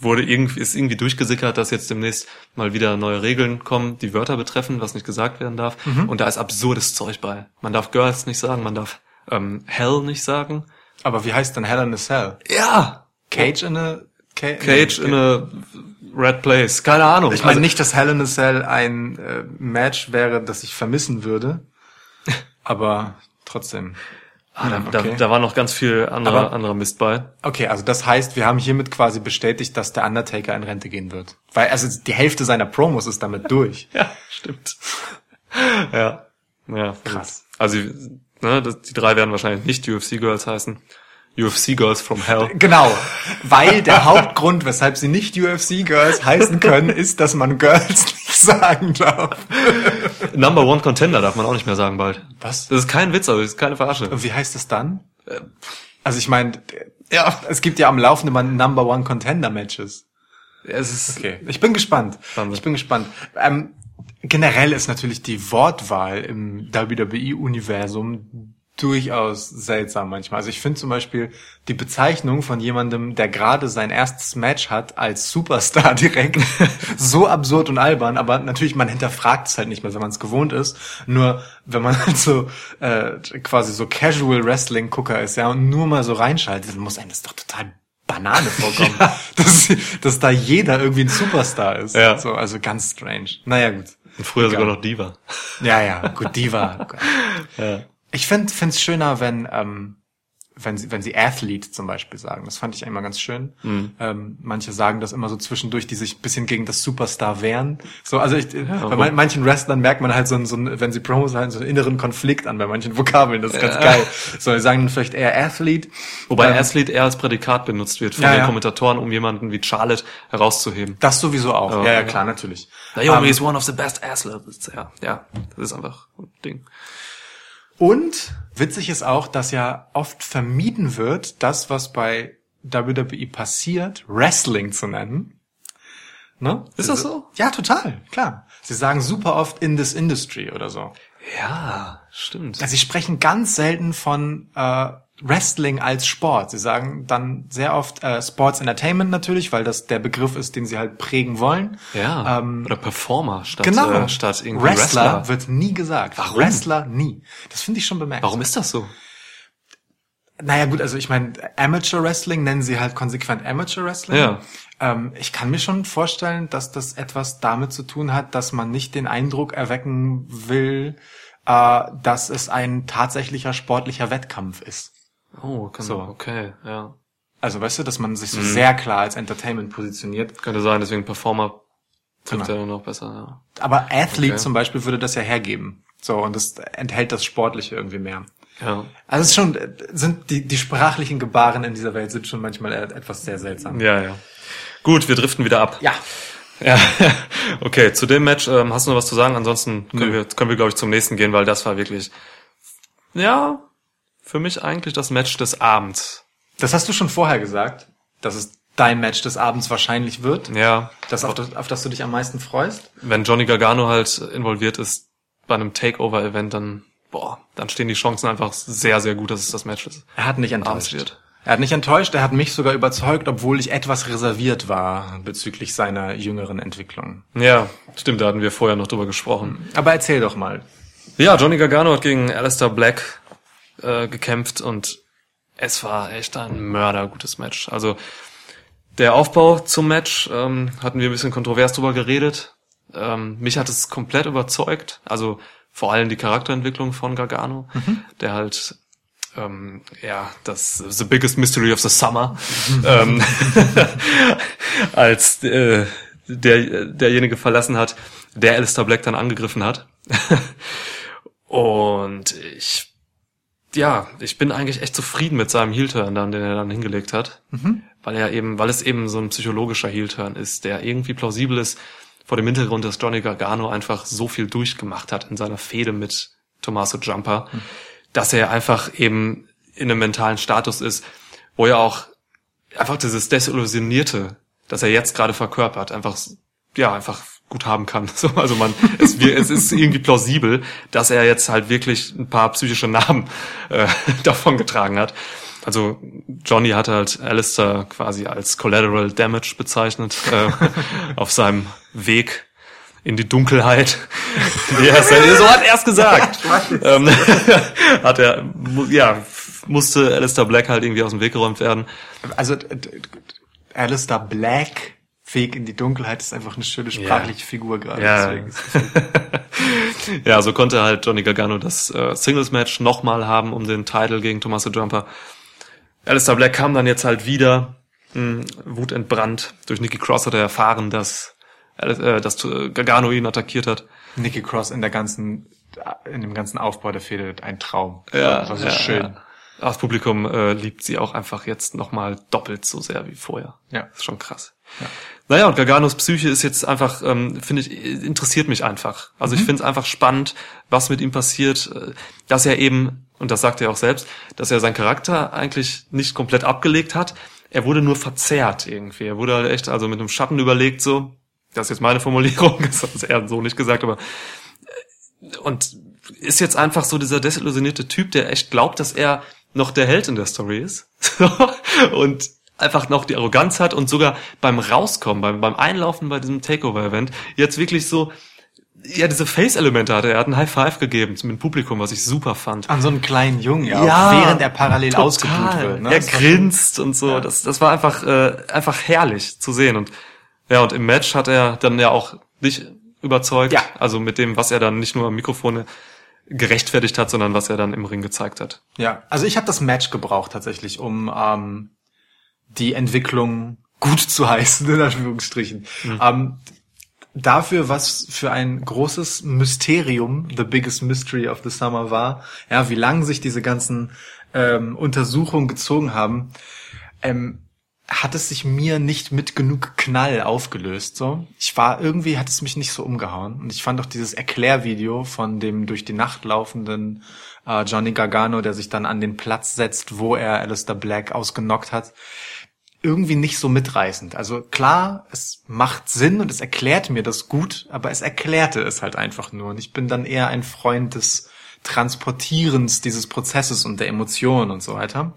Speaker 4: wurde irgendwie, ist irgendwie durchgesickert, dass jetzt demnächst mal wieder neue Regeln kommen, die Wörter betreffen, was nicht gesagt werden darf. Und da ist absurdes Zeug bei. Man darf Girls nicht sagen, man darf ähm, Hell nicht sagen.
Speaker 3: Aber wie heißt denn Hell in a Cell?
Speaker 4: Ja,
Speaker 3: Cage in a... Ca
Speaker 4: Cage in a Red Place. Keine Ahnung.
Speaker 3: Ich meine
Speaker 4: Also,
Speaker 3: nicht, dass Hell in a Cell ein äh, Match wäre, das ich vermissen würde. Aber trotzdem.
Speaker 4: ah, da,
Speaker 3: okay.
Speaker 4: da, da war noch ganz viel anderer,
Speaker 3: Aber-
Speaker 4: anderer Mist bei.
Speaker 3: Okay, also das heißt, wir haben hiermit quasi bestätigt, dass der Undertaker in Rente gehen wird. Weil also die Hälfte seiner Promos ist damit durch.
Speaker 4: Ja, stimmt. ja. Ja,
Speaker 3: Krass.
Speaker 4: Also, ne, das, die drei werden wahrscheinlich nicht UFC Girls heißen. UFC Girls from Hell.
Speaker 3: Genau, weil der Hauptgrund, weshalb sie nicht UFC Girls heißen können, ist, dass man Girls nicht sagen darf.
Speaker 4: Number One Contender darf man auch nicht mehr sagen bald.
Speaker 3: Was?
Speaker 4: Das ist kein Witz, aber das ist keine Verarsche.
Speaker 3: Und wie heißt es dann? Also ich meine, ja, es gibt ja am laufenden Band Number One Contender Matches.
Speaker 4: Es ist,
Speaker 3: Okay, ich bin gespannt.
Speaker 4: Wahnsinn.
Speaker 3: Ich bin gespannt. Ähm, generell ist natürlich die Wortwahl im WWE-Universum durchaus seltsam manchmal. Also ich finde zum Beispiel die Bezeichnung von jemandem, der gerade sein erstes Match hat als Superstar direkt so absurd und albern, aber natürlich man hinterfragt es halt nicht mehr, wenn man es gewohnt ist. Nur wenn man halt so äh, quasi so Casual Wrestling Gucker ist, ja, und nur mal so reinschaltet, dann muss einem das doch total Banane vorkommen, dass, dass da jeder irgendwie ein Superstar ist.
Speaker 4: Ja.
Speaker 3: So, also ganz strange. Naja, gut.
Speaker 4: Und früher
Speaker 3: Egal.
Speaker 4: sogar noch Diva.
Speaker 3: Ja, ja, gut, Diva.
Speaker 4: Ja.
Speaker 3: Ich finde es schöner, wenn, ähm, wenn sie, wenn sie Athlete zum Beispiel sagen. Das fand ich immer ganz schön.
Speaker 4: Mhm.
Speaker 3: Ähm, manche sagen das immer so zwischendurch, die sich ein bisschen gegen das Superstar wehren. So, also ich, bei
Speaker 4: warum?
Speaker 3: man, manchen Wrestlern merkt man halt so, einen- so einen, wenn sie Promos halten, so einen inneren Konflikt an bei manchen Vokabeln. Das ist ganz geil. So, die sagen dann vielleicht eher Athlete.
Speaker 4: Wobei
Speaker 3: Ähm,
Speaker 4: Athlete eher als Prädikat benutzt wird von
Speaker 3: Ja,
Speaker 4: den
Speaker 3: ja.
Speaker 4: Kommentatoren, um jemanden wie Charlotte herauszuheben.
Speaker 3: Das sowieso auch.
Speaker 4: Ja,
Speaker 3: Ja, ja,
Speaker 4: ja.
Speaker 3: klar, natürlich.
Speaker 4: Naomi
Speaker 3: Ähm,
Speaker 4: is one of the best athletes. Ja, ja, das ist einfach ein Ding.
Speaker 3: Und witzig ist auch, dass ja oft vermieden wird, das, was bei WWE passiert, Wrestling zu nennen. Ne?
Speaker 4: Ist das so?
Speaker 3: Ja, total, klar. Sie sagen super oft in this industry oder so.
Speaker 4: Ja, stimmt.
Speaker 3: Also sie sprechen ganz selten von äh, Wrestling als Sport. Sie sagen dann sehr oft äh, Sports Entertainment natürlich, weil das der Begriff ist, den sie halt prägen wollen.
Speaker 4: Ja,
Speaker 3: Ähm,
Speaker 4: oder Performer statt,
Speaker 3: Genau.
Speaker 4: äh, statt irgendwie
Speaker 3: Wrestler,
Speaker 4: Wrestler.
Speaker 3: wird nie gesagt.
Speaker 4: Warum?
Speaker 3: Wrestler nie. Das finde ich schon bemerkenswert.
Speaker 4: Warum ist das so?
Speaker 3: Naja gut, also ich meine, Amateur Wrestling nennen sie halt konsequent Amateur Wrestling.
Speaker 4: Ja.
Speaker 3: Ähm, ich kann mir schon vorstellen, dass das etwas damit zu tun hat, dass man nicht den Eindruck erwecken will, äh, dass es ein tatsächlicher sportlicher Wettkampf ist.
Speaker 4: Oh, kann
Speaker 3: So.
Speaker 4: okay, ja.
Speaker 3: Also weißt du, dass man
Speaker 4: Mhm.
Speaker 3: sich so sehr klar als Entertainment positioniert.
Speaker 4: Könnte sein, deswegen Performer trifft
Speaker 3: Genau.
Speaker 4: er noch besser, ja.
Speaker 3: Aber Athlete
Speaker 4: Okay.
Speaker 3: zum Beispiel würde das ja hergeben. So, und das enthält das Sportliche irgendwie mehr.
Speaker 4: Ja.
Speaker 3: Also es ist schon, sind die, die sprachlichen Gebaren in dieser Welt sind schon manchmal äh, etwas sehr seltsam.
Speaker 4: Ja, ja. Gut, wir driften wieder ab.
Speaker 3: Ja.
Speaker 4: Ja, okay, zu dem Match ähm, hast du noch was zu sagen? Ansonsten können
Speaker 3: Nö.
Speaker 4: wir, können wir glaube ich, zum nächsten gehen, weil das war wirklich, ja, für mich eigentlich das Match des Abends.
Speaker 3: Das hast du schon vorher gesagt, dass es dein Match des Abends wahrscheinlich wird.
Speaker 4: Ja,
Speaker 3: Das, auf, das, auf das du dich am meisten freust.
Speaker 4: wenn Johnny Gargano halt involviert ist bei einem Takeover-Event, dann, boah, dann stehen die Chancen einfach sehr, sehr gut, dass es das Match des
Speaker 3: Er hat nicht enttäuscht.
Speaker 4: wird.
Speaker 3: Er hat nicht enttäuscht, er hat mich sogar überzeugt, obwohl ich etwas reserviert war bezüglich seiner jüngeren Entwicklung.
Speaker 4: Ja, stimmt, da hatten wir vorher noch drüber gesprochen.
Speaker 3: Aber erzähl doch mal.
Speaker 4: Ja, Johnny Gargano hat gegen Alistair Black äh, gekämpft und es war echt ein mördergutes Match. Also der Aufbau zum Match ähm, hatten wir ein bisschen kontrovers drüber geredet. Ähm, mich hat es komplett überzeugt. Also vor allem die Charakterentwicklung von Gargano, der halt ähm, ja das the biggest mystery of the summer ähm, als äh, der derjenige verlassen hat, der Alistair Black dann angegriffen hat. Und ich, ja, ich bin eigentlich echt zufrieden mit seinem Heel-Turn dann, den er dann hingelegt hat. Weil er eben, weil es eben so ein psychologischer Heel-Turn ist, der irgendwie plausibel ist vor dem Hintergrund, dass Johnny Gargano einfach so viel durchgemacht hat in seiner Fehde mit Tommaso Jumper, dass er einfach eben in einem mentalen Status ist, wo er auch einfach dieses Desillusionierte, das er jetzt gerade verkörpert, einfach, ja, einfach gut haben kann. So, also man, es, wir- es ist irgendwie plausibel, dass er jetzt halt wirklich ein paar psychische Narben äh, davon getragen hat. Also Johnny hat halt Alistair quasi als Collateral Damage bezeichnet äh, auf seinem Weg in die Dunkelheit. Denn- so hat er es gesagt. ähm, hat er, ja, musste Alistair Black halt irgendwie aus dem Weg geräumt werden.
Speaker 3: Also Alistair Black, Weg in die Dunkelheit, ist einfach eine schöne sprachliche Figur gerade.
Speaker 4: Ja.
Speaker 3: Ist-
Speaker 4: ja, so konnte halt Johnny Gargano das äh, Singles-Match nochmal haben um den Titel gegen Tommaso Jumper. Alistair Black kam dann jetzt halt wieder, mh, wutentbrannt. Durch Nikki Cross hat er erfahren, dass, äh, dass äh, Gargano ihn attackiert hat.
Speaker 3: Nikki Cross in der ganzen, in dem ganzen Aufbau der Fehde ein Traum.
Speaker 4: Ja,
Speaker 3: das so
Speaker 4: ja,
Speaker 3: schön.
Speaker 4: Ja. Das Publikum äh, liebt sie auch einfach jetzt nochmal doppelt so sehr wie vorher.
Speaker 3: Ja.
Speaker 4: Das ist schon krass. Naja, und Garganos Psyche ist jetzt einfach, ähm, finde ich, interessiert mich einfach. Also ich finde es einfach spannend, was mit ihm passiert, äh, dass er eben, und das sagt er auch selbst, dass er seinen Charakter eigentlich nicht komplett abgelegt hat. Er wurde nur verzerrt irgendwie. Er wurde halt echt also mit einem Schatten überlegt so. Das ist jetzt meine Formulierung, das hat er so nicht gesagt, aber äh, und ist jetzt einfach so dieser desillusionierte Typ, der echt glaubt, dass er noch der Held in der Story ist. und einfach noch die Arroganz hat und sogar beim Rauskommen, beim, beim Einlaufen bei diesem Takeover-Event jetzt wirklich so ja, diese Face-Elemente hatte. Er hat ein High Five gegeben mit dem Publikum, was ich super fand.
Speaker 3: An so einen kleinen Jungen, ja.
Speaker 4: Ja,
Speaker 3: während er parallel ausgebucht wird. Ne?
Speaker 4: Er grinst und so.
Speaker 3: Ja.
Speaker 4: Das, das war einfach, äh, einfach herrlich zu sehen. Und ja, und im Match hat er dann ja auch dich überzeugt.
Speaker 3: Ja.
Speaker 4: Also mit dem, was er dann nicht nur am Mikrofon gerechtfertigt hat, sondern was er dann im Ring gezeigt hat.
Speaker 3: Ja, also ich habe das Match gebraucht tatsächlich, um ähm, die Entwicklung gut zu heißen, in Anführungsstrichen. Ähm, dafür, was für ein großes Mysterium, the biggest mystery of the summer war, ja, wie lang sich diese ganzen ähm, Untersuchungen gezogen haben, ähm, hat es sich mir nicht mit genug Knall aufgelöst. So, ich war irgendwie hat es mich nicht so umgehauen und ich fand auch dieses Erklärvideo von dem durch die Nacht laufenden äh, Johnny Gargano, der sich dann an den Platz setzt, wo er Alistair Black ausgenockt hat, irgendwie nicht so mitreißend. Also klar, es macht Sinn und es erklärt mir das gut, aber es erklärte es halt einfach nur. Und ich bin dann eher ein Freund des Transportierens dieses Prozesses und der Emotionen und so weiter.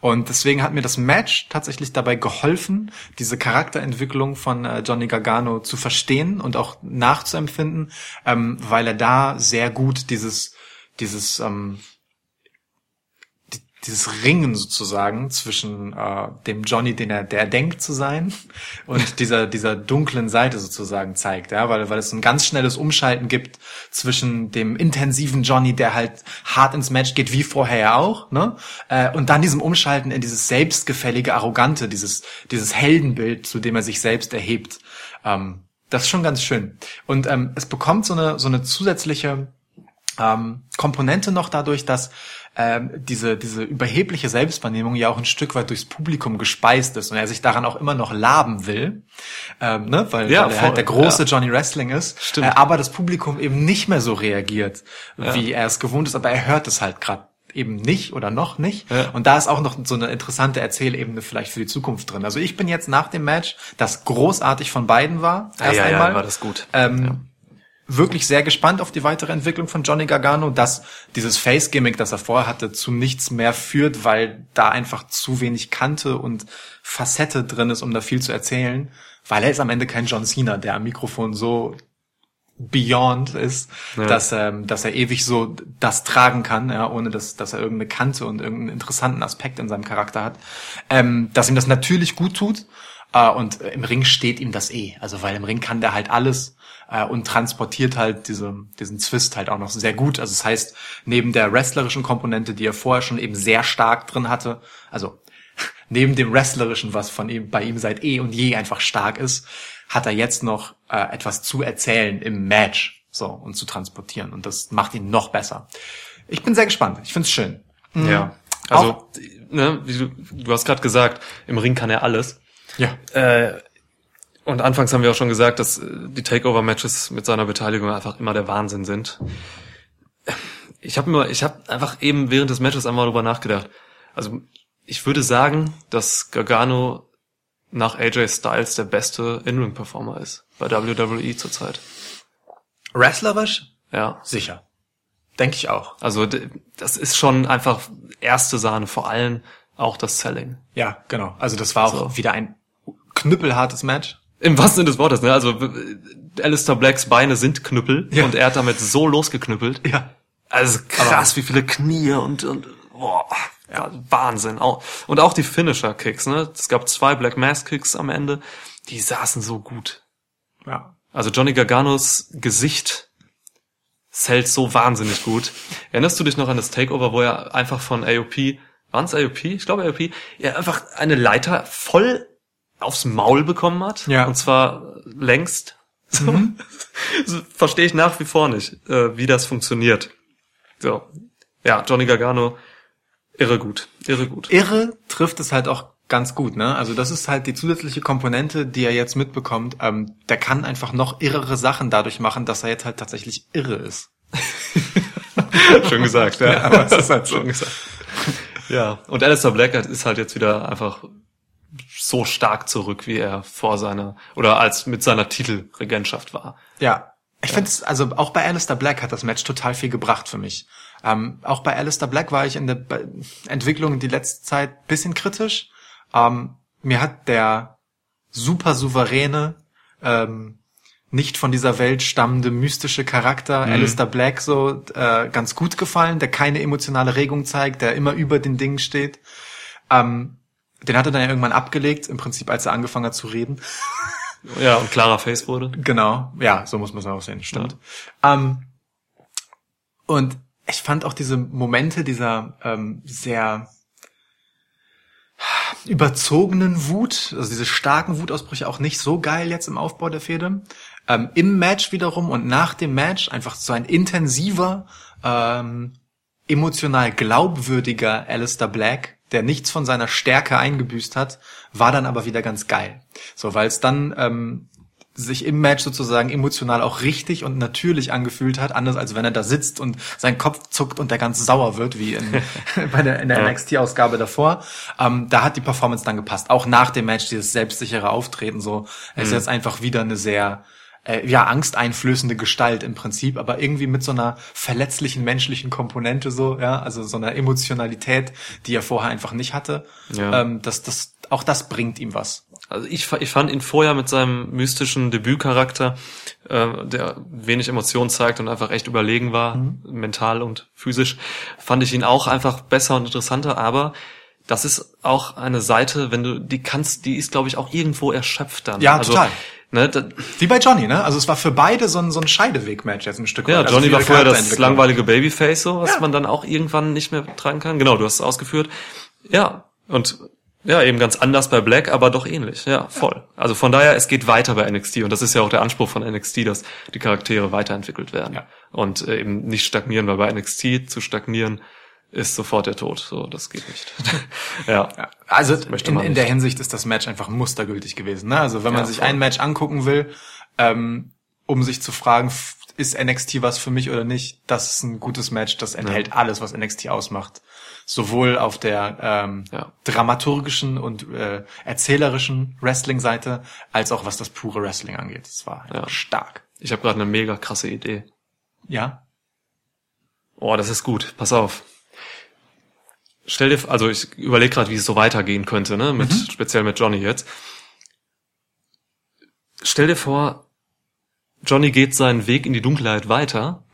Speaker 3: Und deswegen hat mir das Match tatsächlich dabei geholfen, diese Charakterentwicklung von äh, Johnny Gargano zu verstehen und auch nachzuempfinden, ähm, weil er da sehr gut dieses, dieses, ähm, dieses Ringen sozusagen zwischen äh, dem Johnny, den er, der er denkt zu sein, und dieser dieser dunklen Seite sozusagen zeigt, ja, weil weil es ein ganz schnelles Umschalten gibt zwischen dem intensiven Johnny, der halt hart ins Match geht, wie vorher ja auch, ne, äh, und dann diesem Umschalten in dieses selbstgefällige, arrogante, dieses dieses Heldenbild, zu dem er sich selbst erhebt. Ähm, das ist schon ganz schön. Und ähm, es bekommt so eine so eine zusätzliche ähm, Komponente noch dadurch, dass ähm, diese, diese überhebliche Selbstwahrnehmung ja auch ein Stück weit durchs Publikum gespeist ist und er sich daran auch immer noch laben will, ähm, ne? weil,
Speaker 4: Ja,
Speaker 3: weil er
Speaker 4: voll,
Speaker 3: halt der große
Speaker 4: ja.
Speaker 3: Johnny Wrestling ist,
Speaker 4: Stimmt.
Speaker 3: Äh, aber das Publikum eben nicht mehr so reagiert, wie er es gewohnt ist, aber er hört es halt gerade eben nicht oder noch nicht.
Speaker 4: Ja.
Speaker 3: Und da ist auch noch so eine interessante Erzählebene vielleicht für die Zukunft drin. Also ich bin jetzt nach dem Match, das großartig von beiden war,
Speaker 4: Ah,
Speaker 3: erst
Speaker 4: ja, ja,
Speaker 3: einmal,
Speaker 4: war das gut.
Speaker 3: ähm, wirklich sehr gespannt auf die weitere Entwicklung von Johnny Gargano, dass dieses Face-Gimmick, das er vorher hatte, zu nichts mehr führt, weil da einfach zu wenig Kante und Facette drin ist, um da viel zu erzählen, weil er ist am Ende kein John Cena, der am Mikrofon so beyond ist,
Speaker 4: Ja.
Speaker 3: dass, ähm, dass er ewig so das tragen kann, ja, ohne dass, dass er irgendeine Kante und irgendeinen interessanten Aspekt in seinem Charakter hat, ähm, dass ihm das natürlich gut tut äh, und im Ring steht ihm das eh, also weil im Ring kann der halt alles äh, und transportiert halt diese, diesen Zwist halt auch noch sehr gut, also das heißt, neben der wrestlerischen Komponente, die er vorher schon eben sehr stark drin hatte, also neben dem wrestlerischen, was von ihm bei ihm seit eh und je einfach stark ist, hat er jetzt noch äh, etwas zu erzählen im Match, so und zu transportieren und das macht ihn noch besser. Ich bin sehr gespannt. Ich find's schön.
Speaker 4: Ja. Also, ne, wie du, du hast gerade gesagt, im Ring kann er alles.
Speaker 3: Ja.
Speaker 4: Äh, und anfangs haben wir auch schon gesagt, dass äh, die Takeover-Matches mit seiner Beteiligung einfach immer der Wahnsinn sind. Ich habe mir, ich habe einfach eben während des Matches einmal darüber nachgedacht. Also ich würde sagen, dass Gargano nach AJ Styles der beste In-Ring-Performer ist bei WWE zurzeit.
Speaker 3: Wrestlerisch?
Speaker 4: Ja,
Speaker 3: Sicher. Denke ich auch.
Speaker 4: also das ist schon einfach erste Sahne, vor allem auch das Selling.
Speaker 3: Ja, genau. Also das war auch
Speaker 4: So.
Speaker 3: wieder ein knüppelhartes Match.
Speaker 4: Im wahrsten Sinne des Wortes, ne? Also w- Alistair Blacks Beine sind Knüppel
Speaker 3: Ja.
Speaker 4: und er hat damit so losgeknüppelt.
Speaker 3: Ja.
Speaker 4: Also krass, wie viele Knie und, und boah, ja, Wahnsinn. Auch, und auch die Finisher-Kicks, ne? Es gab zwei Black Mass-Kicks am Ende, die saßen so gut.
Speaker 3: Ja.
Speaker 4: Also Johnny Garganos Gesicht zählt so wahnsinnig gut. Erinnerst du dich noch an das Takeover, wo er einfach von AOP, waren es AOP? Ich glaube AOP, er einfach eine Leiter voll aufs Maul bekommen hat.
Speaker 3: Ja.
Speaker 4: Und zwar längst. So. So Verstehe ich nach wie vor nicht, äh, wie das funktioniert. So. Ja, Johnny Gargano, irre gut, irre gut.
Speaker 3: Irre trifft es halt auch ganz gut, ne? Also das ist halt die zusätzliche Komponente, die er jetzt mitbekommt. Ähm, der kann einfach noch irrere Sachen dadurch machen, dass er jetzt halt tatsächlich irre ist.
Speaker 4: Schön gesagt, ja.
Speaker 3: aber es ist halt so.
Speaker 4: Schön gesagt. Ja, und Alistair Black ist halt jetzt wieder einfach so stark zurück, wie er vor seiner oder als mit seiner Titelregentschaft war.
Speaker 3: Ja. Ich finde es, also auch bei Alistair Black hat das Match total viel gebracht für mich. Ähm, auch bei Alistair Black war ich in der Be Entwicklung die letzte Zeit bisschen kritisch. Ähm, mir hat der super souveräne, ähm, nicht von dieser Welt stammende mystische Charakter, Alistair Black, so äh, ganz gut gefallen, der keine emotionale Regung zeigt, der immer über den Dingen steht. Ähm, den hat er dann ja irgendwann abgelegt, im Prinzip, als er angefangen hat zu reden.
Speaker 4: Ja, und klarer Face wurde.
Speaker 3: Genau, ja, so muss man es auch sehen, stimmt. Ähm, und ich fand auch diese Momente dieser ähm, sehr überzogenen Wut, also diese starken Wutausbrüche auch nicht so geil jetzt im Aufbau der Fehde. Ähm, Im Match wiederum und nach dem Match einfach so ein intensiver, ähm, emotional glaubwürdiger Alistair Black, der nichts von seiner Stärke eingebüßt hat, war dann aber wieder ganz geil. So, weil es dann ähm, sich im Match sozusagen emotional auch richtig und natürlich angefühlt hat, anders als wenn er da sitzt und sein Kopf zuckt und der ganz sauer wird, wie in, bei der, in der
Speaker 4: Ja.
Speaker 3: NXT-Ausgabe davor. Ähm, da hat die Performance dann gepasst. Auch nach dem Match dieses selbstsichere Auftreten so. Es ist jetzt einfach wieder eine sehr äh, ja, angsteinflößende Gestalt im Prinzip, aber irgendwie mit so einer verletzlichen menschlichen Komponente so, ja, also so einer Emotionalität, die er vorher einfach nicht hatte.
Speaker 4: Ja.
Speaker 3: Ähm, das, das, auch das bringt ihm was.
Speaker 4: Also ich, ich fand ihn vorher mit seinem mystischen Debütcharakter, äh, der wenig Emotionen zeigt und einfach echt überlegen war, mental und physisch, fand ich ihn auch einfach besser und interessanter, aber das ist auch eine Seite, wenn du die kannst, die ist glaube ich auch irgendwo erschöpft dann.
Speaker 3: Ja,
Speaker 4: also,
Speaker 3: total.
Speaker 4: Ne,
Speaker 3: Wie bei Johnny, ne? Also es war für beide so ein, so ein Scheideweg-Match jetzt ein Stück
Speaker 4: ja,
Speaker 3: weit. Also
Speaker 4: Johnny
Speaker 3: für
Speaker 4: war vorher das langweilige Babyface, so, was
Speaker 3: Ja.
Speaker 4: man dann auch irgendwann nicht mehr tragen kann. Genau, du hast es ausgeführt. Ja, und ja, eben ganz anders bei Black, aber doch ähnlich. Ja, voll. Also von daher, es geht weiter bei NXT und das ist ja auch der Anspruch von NXT, dass die Charaktere weiterentwickelt werden
Speaker 3: Ja.
Speaker 4: und äh, eben nicht stagnieren, weil bei NXT zu stagnieren ist sofort der Tod. So, das geht nicht. ja.
Speaker 3: Ja. Also in, in der Hinsicht ist das Match einfach mustergültig gewesen. Ne? Also wenn man
Speaker 4: Ja,
Speaker 3: sich
Speaker 4: voll.
Speaker 3: ein Match angucken will, ähm, um sich zu fragen, ist NXT was für mich oder nicht, das ist ein gutes Match, das enthält alles, was NXT ausmacht. Sowohl auf der ähm,
Speaker 4: Ja.
Speaker 3: dramaturgischen und äh, erzählerischen Wrestling-Seite, als auch was das pure Wrestling angeht. Es war
Speaker 4: Ja.
Speaker 3: stark.
Speaker 4: Ich habe gerade eine mega krasse Idee.
Speaker 3: Ja.
Speaker 4: Oh, das ist gut. Pass auf. Stell dir, also ich überlege gerade, wie es so weitergehen könnte, ne? Mit, speziell mit Johnny jetzt. Stell dir vor, Johnny geht seinen Weg in die Dunkelheit weiter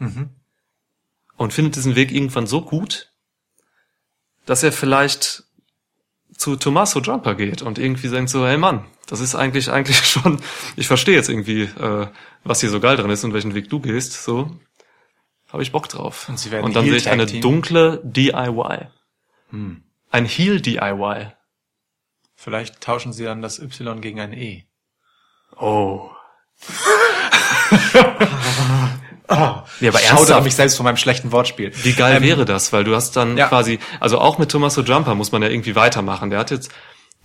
Speaker 4: und findet diesen Weg irgendwann so gut, dass er vielleicht zu Tommaso Jumper geht und irgendwie denkt so, hey Mann, das ist eigentlich eigentlich schon, ich verstehe jetzt irgendwie, äh, was hier so geil dran ist und welchen Weg du gehst, so habe ich Bock drauf.
Speaker 3: Und sie werden
Speaker 4: und dann sehe ich eine dunkle DIY.
Speaker 3: Hm.
Speaker 4: Ein Heel DIY.
Speaker 3: Vielleicht tauschen sie dann das Y gegen ein E.
Speaker 4: Oh. Nee, aber
Speaker 3: Schaudere
Speaker 4: ernsthaft,
Speaker 3: mich selbst von meinem schlechten Wortspiel.
Speaker 4: wie geil
Speaker 3: Ähm,
Speaker 4: wäre das? Weil du hast dann
Speaker 3: ja.
Speaker 4: quasi, also auch mit Tommaso Jumper muss man ja irgendwie weitermachen. Der hat jetzt,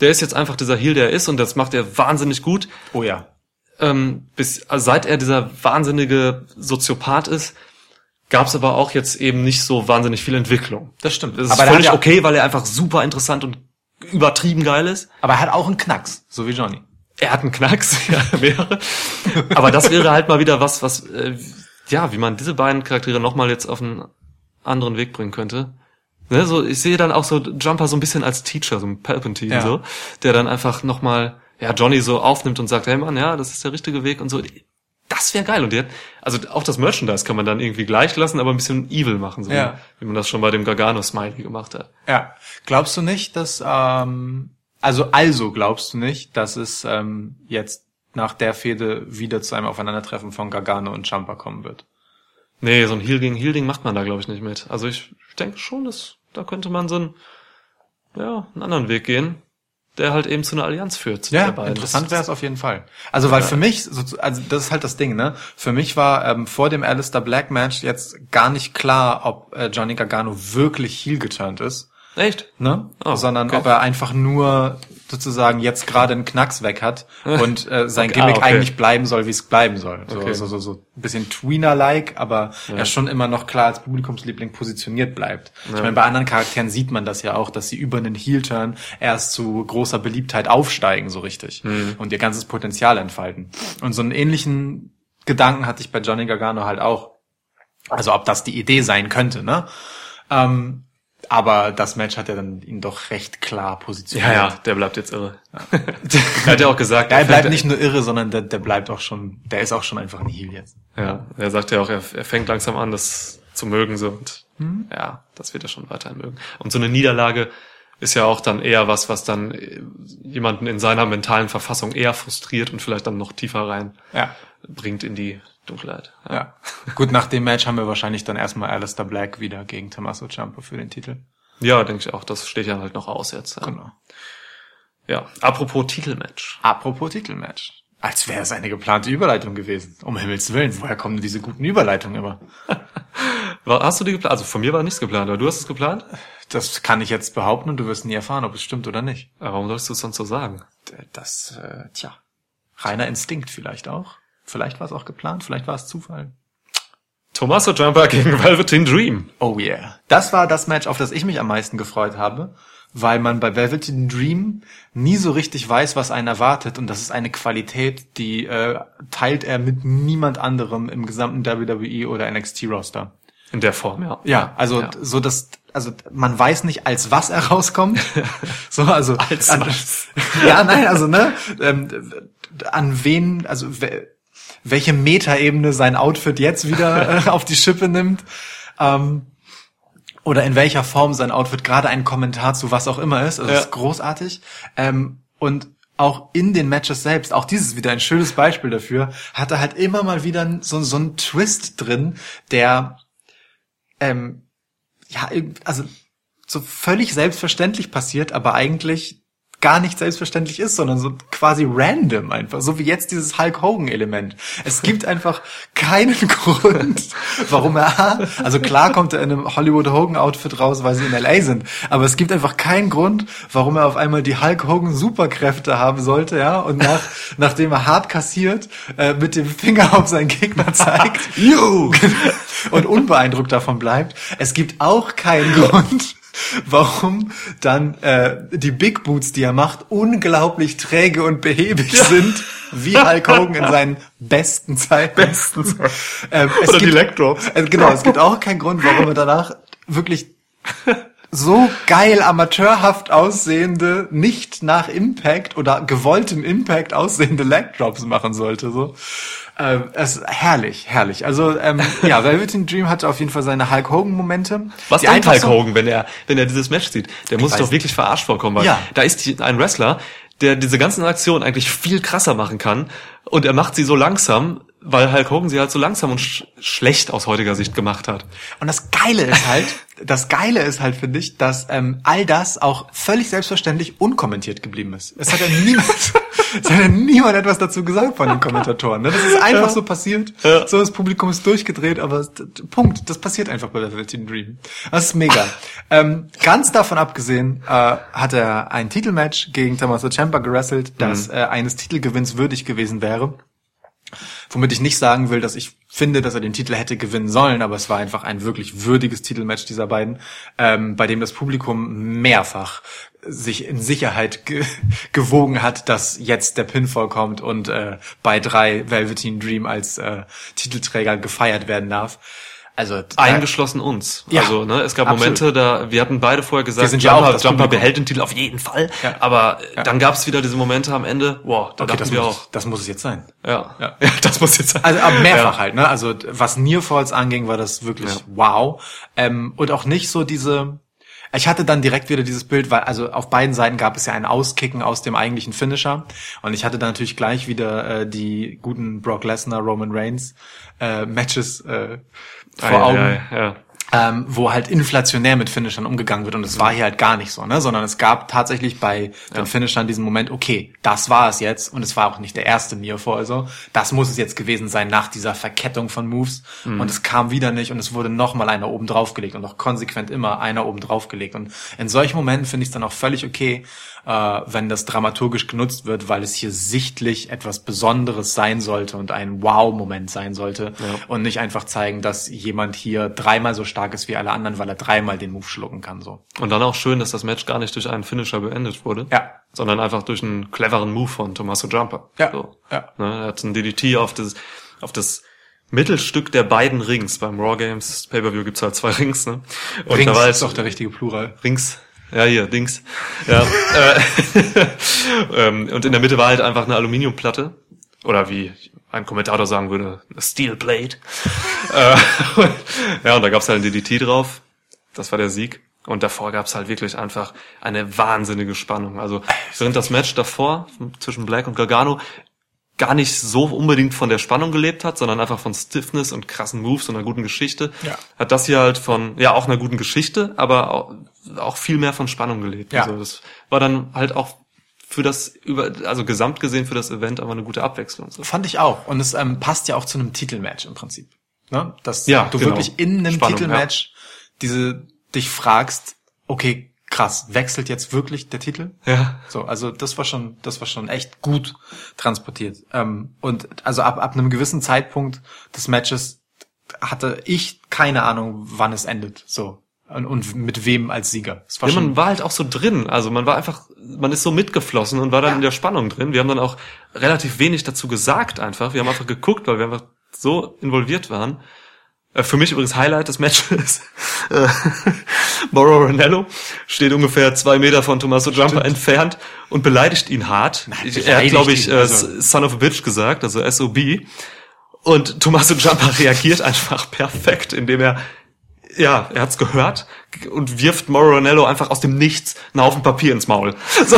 Speaker 4: der ist jetzt einfach dieser Heel, der er ist und das macht er wahnsinnig gut.
Speaker 3: Oh ja.
Speaker 4: ähm, bis also seit er dieser wahnsinnige Soziopath ist, gab es aber auch jetzt eben nicht so wahnsinnig viel Entwicklung.
Speaker 3: Das stimmt.
Speaker 4: Das ist
Speaker 3: Aber
Speaker 4: völlig okay, weil er einfach super interessant und übertrieben geil ist.
Speaker 3: Aber er hat auch einen Knacks, so wie Johnny.
Speaker 4: Er hat einen Knacks, ja, wäre. Aber das wäre halt mal wieder was, was, äh, ja, wie man diese beiden Charaktere nochmal jetzt auf einen anderen Weg bringen könnte. Ne, so, ich sehe dann auch so Jumper so ein bisschen als Teacher, so ein Palpatine,
Speaker 3: Ja.
Speaker 4: so, der dann einfach nochmal, ja, Johnny so aufnimmt und sagt, hey Mann, ja, das ist der richtige Weg und so. Das wäre geil. Und der, also auch das Merchandise kann man dann irgendwie gleich lassen, aber ein bisschen evil machen, so
Speaker 3: Ja.
Speaker 4: wie man das schon bei dem Gargano-Smiley gemacht hat.
Speaker 3: Ja. Glaubst du nicht, dass, ähm, also, also glaubst du nicht, dass es ähm, jetzt nach der Fehde wieder zu einem Aufeinandertreffen von Gargano und Champa kommen wird?
Speaker 4: Nee, so ein Heal gegen Heal-Ding macht man da, glaube ich, nicht mit. Also ich denke schon, dass da könnte man so einen, ja, einen anderen Weg gehen, der halt eben zu einer Allianz führt.
Speaker 3: Ja, interessant wäre es auf jeden Fall. Also, weil für mich, so- also das ist halt das Ding, ne? Für mich war ähm, vor dem Alistair Black Match jetzt gar nicht klar, ob äh, Johnny Gargano wirklich heel geturnt ist.
Speaker 4: Echt?
Speaker 3: ne?
Speaker 4: Oh,
Speaker 3: sondern
Speaker 4: okay.
Speaker 3: ob er einfach nur sozusagen jetzt gerade einen Knacks weg hat und äh, sein
Speaker 4: Okay,
Speaker 3: Gimmick
Speaker 4: ah, okay.
Speaker 3: eigentlich bleiben soll, wie es bleiben soll. So,
Speaker 4: Okay.
Speaker 3: so, so, so ein bisschen Tweener-like, aber er schon immer noch klar als Publikumsliebling positioniert bleibt. Ich meine, bei anderen Charakteren sieht man das ja auch, dass sie über einen Heel-Turn erst zu großer Beliebtheit aufsteigen, so richtig. Und ihr ganzes Potenzial entfalten. Und so einen ähnlichen Gedanken hatte ich bei Johnny Gargano halt auch. Also ob das die Idee sein könnte, ne? Ähm, aber das Match hat er dann ihn doch recht klar positioniert.
Speaker 4: Ja, ja, der bleibt jetzt irre. er hat ja auch gesagt,
Speaker 3: Ja, er bleibt nicht nur irre, sondern der, der bleibt auch schon, der ist auch schon einfach ein Heel jetzt.
Speaker 4: Ja, er sagt ja auch, er, er fängt langsam an, das zu mögen so und
Speaker 3: Mhm.
Speaker 4: ja, das wird er schon weiterhin mögen. Und so eine Niederlage ist ja auch dann eher was, was dann äh, jemanden in seiner mentalen Verfassung eher frustriert und vielleicht dann noch tiefer rein
Speaker 3: Ja.
Speaker 4: bringt in die Dunkelheit.
Speaker 3: Ja. Gut, nach dem Match haben wir wahrscheinlich dann erstmal Alistair Black wieder gegen Tommaso Ciampa für den Titel.
Speaker 4: Ja, denke ich auch. Das steht ja halt noch aus jetzt. Ja.
Speaker 3: Genau.
Speaker 4: ja. Apropos Titelmatch.
Speaker 3: Apropos Titelmatch. Als wäre es eine geplante Überleitung gewesen. Um Himmels Willen, woher kommen diese guten Überleitungen immer?
Speaker 4: Hast du die geplant? Also von mir war nichts geplant, aber du hast es geplant?
Speaker 3: Das kann ich jetzt behaupten und du wirst nie erfahren, ob es stimmt oder nicht.
Speaker 4: Aber warum sollst du es sonst so sagen?
Speaker 3: Das, äh, tja, reiner Instinkt vielleicht auch. Vielleicht war es auch geplant, vielleicht war es Zufall.
Speaker 4: Tommaso Ciampa gegen Velveteen Dream.
Speaker 3: Oh yeah. Das war das Match, auf das ich mich am meisten gefreut habe, weil man bei Velveteen Dream nie so richtig weiß, was einen erwartet und das ist eine Qualität, die äh, teilt er mit niemand anderem im gesamten WWE oder NXT Roster.
Speaker 4: In der Form, ja.
Speaker 3: Ja, also
Speaker 4: Ja.
Speaker 3: so dass also man weiß nicht als was er rauskommt. so also
Speaker 4: Als
Speaker 3: an,
Speaker 4: was?
Speaker 3: Ja, nein, also ne ähm, an wen also we, welche Metaebene sein Outfit jetzt wieder äh, auf die Schippe nimmt. Ähm, oder in welcher Form sein Outfit gerade ein Kommentar zu was auch immer ist. Also
Speaker 4: Ja.
Speaker 3: das ist großartig. Ähm, und auch in den Matches selbst, auch dieses wieder ein schönes Beispiel dafür, hat er halt immer mal wieder so, so einen Twist drin, der ähm, ja, also so völlig selbstverständlich passiert, aber eigentlich gar nicht selbstverständlich ist, sondern so quasi random einfach, so wie jetzt dieses Hulk Hogan Element. Es gibt einfach keinen Grund, warum er, also klar kommt er in einem Hollywood Hogan Outfit raus, weil sie in LA sind, aber es gibt einfach keinen Grund, warum er auf einmal die Hulk Hogan Superkräfte haben sollte, ja, und nach, nachdem er hart kassiert, äh, mit dem Finger auf seinen Gegner zeigt, und unbeeindruckt davon bleibt. Es gibt auch keinen Grund, warum dann äh, die Big Boots, die er macht, unglaublich träge und behäbig sind, wie Hulk Hogan in seinen besten Zeiten. Besten ähm, es
Speaker 4: Oder die
Speaker 3: gibt,
Speaker 4: Leg Drops.
Speaker 3: äh, genau, es gibt auch keinen Grund, warum er danach wirklich so geil amateurhaft aussehende, nicht nach Impact oder gewolltem Impact aussehende Leg Drops machen sollte. So, ähm, es ist herrlich, herrlich. Also ähm, ja, Velveteen Dream hatte auf jeden Fall seine Hulk Hogan Momente.
Speaker 4: Was
Speaker 3: die
Speaker 4: denkt Hulk Hogan, wenn er, wenn er dieses Match sieht? Der muss doch wirklich verarscht vorkommen, weil
Speaker 3: Ja.
Speaker 4: da ist die, ein Wrestler, der diese ganzen Aktionen eigentlich viel krasser machen kann und er macht sie so langsam, weil Hulk Hogan sie halt so langsam und sch schlecht aus heutiger Sicht gemacht hat.
Speaker 3: Und das Geile ist halt, das Geile ist halt, finde ich, dass ähm, all das auch völlig selbstverständlich unkommentiert geblieben ist. Es hat ja niemand, es hat ja niemand etwas dazu gesagt von den Kommentatoren. Ne? Das ist einfach so passiert.
Speaker 4: Ja.
Speaker 3: So das Publikum ist durchgedreht, aber Punkt. Das passiert einfach bei Velveteen Dream. Das ist mega. ähm, ganz davon abgesehen äh, hat er ein Titelmatch gegen Tommaso Ciampa gerasselt, das äh, eines Titelgewinns würdig gewesen wäre. Womit ich nicht sagen will, dass ich finde, dass er den Titel hätte gewinnen sollen, aber es war einfach ein wirklich würdiges Titelmatch dieser beiden, ähm, bei dem das Publikum mehrfach sich in Sicherheit ge gewogen hat, dass jetzt der Pinfall kommt und äh, bei drei Velveteen Dream als äh, Titelträger gefeiert werden darf. Also da-
Speaker 4: Eingeschlossen uns.
Speaker 3: Ja,
Speaker 4: also, ne, es gab
Speaker 3: absolut.
Speaker 4: Momente, da, wir hatten beide vorher gesagt,
Speaker 3: Wir sind ja auch
Speaker 4: Jumper,
Speaker 3: das
Speaker 4: Jumper
Speaker 3: Publikum.
Speaker 4: behält den Titel auf jeden Fall.
Speaker 3: Ja.
Speaker 4: Aber äh,
Speaker 3: Ja.
Speaker 4: dann gab es wieder diese Momente am Ende, wow, da
Speaker 3: okay, das
Speaker 4: wir
Speaker 3: muss,
Speaker 4: auch.
Speaker 3: das muss es jetzt sein.
Speaker 4: Ja.
Speaker 3: Ja.
Speaker 4: das muss jetzt sein.
Speaker 3: Also aber mehrfach halt, ne? Also was Nearfalls anging, war das wirklich wow. Ähm, und auch nicht so diese. Ich hatte dann direkt wieder dieses Bild, weil also auf beiden Seiten gab es ja ein Auskicken aus dem eigentlichen Finisher und ich hatte dann natürlich gleich wieder äh, die guten Brock Lesnar, Roman Reigns äh, Matches äh, vor
Speaker 4: Ei, ei,
Speaker 3: Augen.
Speaker 4: ei, ja.
Speaker 3: ähm, wo halt inflationär mit Finishern umgegangen wird. Und es war hier halt gar nicht so, ne? Sondern es gab tatsächlich bei den Finishern diesen Moment, okay, das war es jetzt. Und es war auch nicht der erste Nearfall, also das muss es jetzt gewesen sein nach dieser Verkettung von Moves. Und es kam wieder nicht und es wurde nochmal einer oben draufgelegt und auch konsequent immer einer oben draufgelegt. Und in solchen Momenten finde ich es dann auch völlig okay, äh, wenn das dramaturgisch genutzt wird, weil es hier sichtlich etwas Besonderes sein sollte und ein Wow-Moment sein sollte und nicht einfach zeigen, dass jemand hier dreimal so stark ist wie alle anderen, weil er dreimal den Move schlucken kann. So.
Speaker 4: Und dann auch schön, dass das Match gar nicht durch einen Finisher beendet wurde.
Speaker 3: Ja.
Speaker 4: Sondern einfach durch einen cleveren Move von Tommaso Jumper.
Speaker 3: Ja,
Speaker 4: So.
Speaker 3: ja.
Speaker 4: Ne, er hat einen DDT auf das, auf das Mittelstück der beiden Rings. Beim Raw Games Pay-Per-View gibt's halt zwei Rings, ne? Und
Speaker 3: Rings
Speaker 4: da war
Speaker 3: ist
Speaker 4: jetzt
Speaker 3: doch der richtige Plural.
Speaker 4: Rings. Ja, hier, Dings. Ja. äh, ähm, und in der Mitte war halt einfach eine Aluminiumplatte. Oder wie ein Kommentator sagen würde, eine Steel Plate. äh, ja, und da gab's halt ein DDT drauf. Das war der Sieg. Und davor gab's halt wirklich einfach eine wahnsinnige Spannung. Also während das Match davor zwischen Black und Gargano gar nicht so unbedingt von der Spannung gelebt hat, sondern einfach von Stiffness und krassen Moves und einer guten Geschichte,
Speaker 3: Ja.
Speaker 4: hat das hier halt von, ja, auch einer guten Geschichte, aber auch, auch viel mehr von Spannung gelebt.
Speaker 3: Ja.
Speaker 4: Also das war dann halt auch für das, über, also gesamt gesehen für das Event aber eine gute Abwechslung. So.
Speaker 3: Fand ich auch. Und es ähm, passt ja auch zu einem Titelmatch im Prinzip. Ne? Dass
Speaker 4: Ja,
Speaker 3: du
Speaker 4: genau.
Speaker 3: wirklich in einem
Speaker 4: Spannung,
Speaker 3: Titelmatch diese dich fragst, okay, krass, wechselt jetzt wirklich der Titel?
Speaker 4: Ja.
Speaker 3: So, also das war schon, das war schon echt gut transportiert. Ähm, und also ab, ab einem gewissen Zeitpunkt des Matches hatte ich keine Ahnung, wann es endet. So. Und, und mit wem als Sieger. Es war
Speaker 4: Ja, man war halt auch so drin. Also man war einfach, man ist so mitgeflossen und war dann in der Spannung drin. Wir haben dann auch relativ wenig dazu gesagt einfach. Wir haben einfach geguckt, weil wir einfach so involviert waren. Äh, Für mich übrigens Highlight des Matches. äh, Mauro Ranello steht ungefähr zwei Meter von Tommaso Jumper entfernt und beleidigt ihn hart. er hat, glaube ich,
Speaker 3: ihn,
Speaker 4: äh,
Speaker 3: also-
Speaker 4: Son of a Bitch gesagt, also SOB. Und Tommaso Jumper reagiert einfach perfekt, indem er ja, er hat's gehört und wirft Moronello einfach aus dem Nichts einen Haufen Papier ins Maul. So.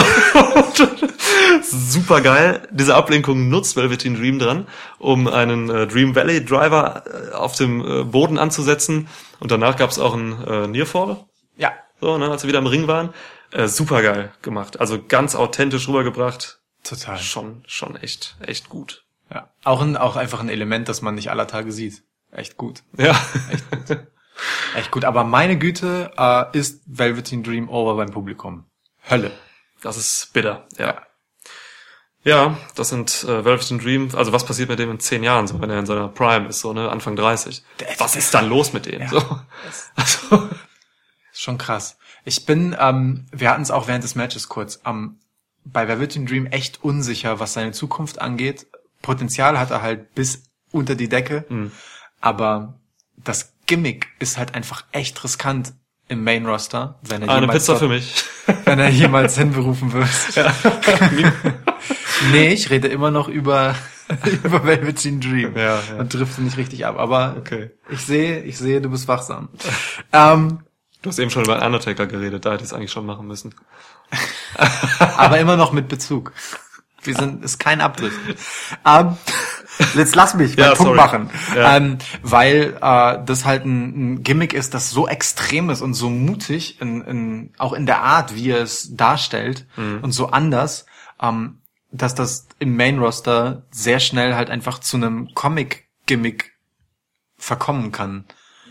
Speaker 4: Super geil. Diese Ablenkung nutzt Velveteen Dream dran, um einen äh, Dream Valley Driver äh, auf dem äh, Boden anzusetzen. Und danach gab's auch einen äh, Nearfall,
Speaker 3: ja,
Speaker 4: so, ne, als wir wieder im Ring waren. Äh, super geil gemacht. Also ganz authentisch rübergebracht.
Speaker 3: total.
Speaker 4: Schon, schon echt, echt gut.
Speaker 3: Ja. Auch ein, auch einfach ein Element, das man nicht aller Tage sieht. Echt gut.
Speaker 4: Ja.
Speaker 3: Echt gut. Aber meine Güte äh, ist Velveteen Dream over beim Publikum. Hölle.
Speaker 4: Das ist bitter, ja. Ja, das sind äh, Velveteen Dream. Also was passiert mit dem in zehn Jahren, so wenn er in seiner Prime ist, so ne Anfang 30? Was ist dann los mit dem?
Speaker 3: Ja.
Speaker 4: So. Also,
Speaker 3: Ist schon krass. Ich bin, ähm, wir hatten es auch während des Matches kurz, ähm, bei Velveteen Dream echt unsicher, was seine Zukunft angeht. Potenzial hat er halt bis unter die Decke, aber das Gimmick ist halt einfach echt riskant im Main Roster, wenn er
Speaker 4: eine
Speaker 3: jemals
Speaker 4: Pizza
Speaker 3: dort-
Speaker 4: für mich.
Speaker 3: wenn er jemals hinberufen wird. nee, ich rede immer noch über, über Velveteen Dream
Speaker 4: Ja, ja.
Speaker 3: und drifte nicht richtig ab. Aber
Speaker 4: Okay.
Speaker 3: ich sehe, ich sehe, du bist wachsam. ähm,
Speaker 4: Du hast eben schon über Undertaker geredet, da hätte ich es eigentlich schon machen müssen.
Speaker 3: aber immer noch mit Bezug. Wir sind, ist kein Abdrift. Ähm, jetzt lass mich meinen
Speaker 4: Ja,
Speaker 3: Punkt
Speaker 4: sorry.
Speaker 3: machen.
Speaker 4: Ja.
Speaker 3: Ähm, weil äh, das halt ein, ein Gimmick ist, das so extrem ist und so mutig, in, in, auch in der Art, wie er es darstellt
Speaker 4: Mhm.
Speaker 3: und so anders, ähm, dass das im Main Roster sehr schnell halt einfach zu einem Comic-Gimmick verkommen kann.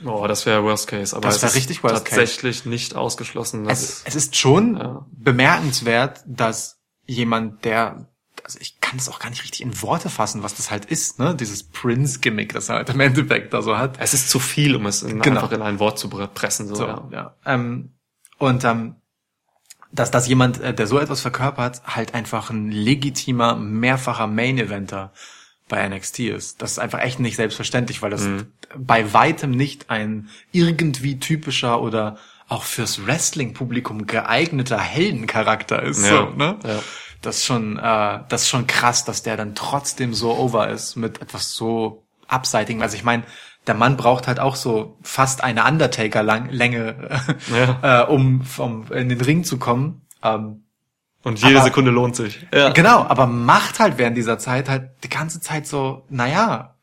Speaker 4: Oh, das wäre Worst Case, aber
Speaker 3: Das
Speaker 4: es
Speaker 3: richtig Worst Case.
Speaker 4: tatsächlich nicht ausgeschlossen.
Speaker 3: Es, es ist schon
Speaker 4: Ja.
Speaker 3: bemerkenswert, dass jemand, der, also ich kann es auch gar nicht richtig in Worte fassen, was das halt ist, ne? Dieses Prince-Gimmick, das er halt im Endeffekt da so hat.
Speaker 4: es ist zu viel, um es in,
Speaker 3: Genau.
Speaker 4: einfach in ein Wort zu pressen. So,
Speaker 3: So,
Speaker 4: ja.
Speaker 3: ja. Ähm, und ähm, dass, dass jemand, äh, der so etwas verkörpert, halt einfach ein legitimer, mehrfacher Main-Eventer bei NXT ist. Das ist einfach echt nicht selbstverständlich, weil das
Speaker 4: Mhm.
Speaker 3: bei weitem nicht ein irgendwie typischer oder auch fürs Wrestling-Publikum geeigneter Heldencharakter ist.
Speaker 4: Ja,
Speaker 3: So, ne?
Speaker 4: ja.
Speaker 3: Das ist schon, äh, das ist schon krass, dass der dann trotzdem so over ist mit etwas so abseitigem. Also ich meine, der Mann braucht halt auch so fast eine Undertaker-Länge,
Speaker 4: Ja.
Speaker 3: äh, um vom, in den Ring zu kommen. Ähm,
Speaker 4: Und jede
Speaker 3: Aber-
Speaker 4: Sekunde lohnt sich. Ja.
Speaker 3: Genau, aber macht halt während dieser Zeit halt die ganze Zeit so, naja,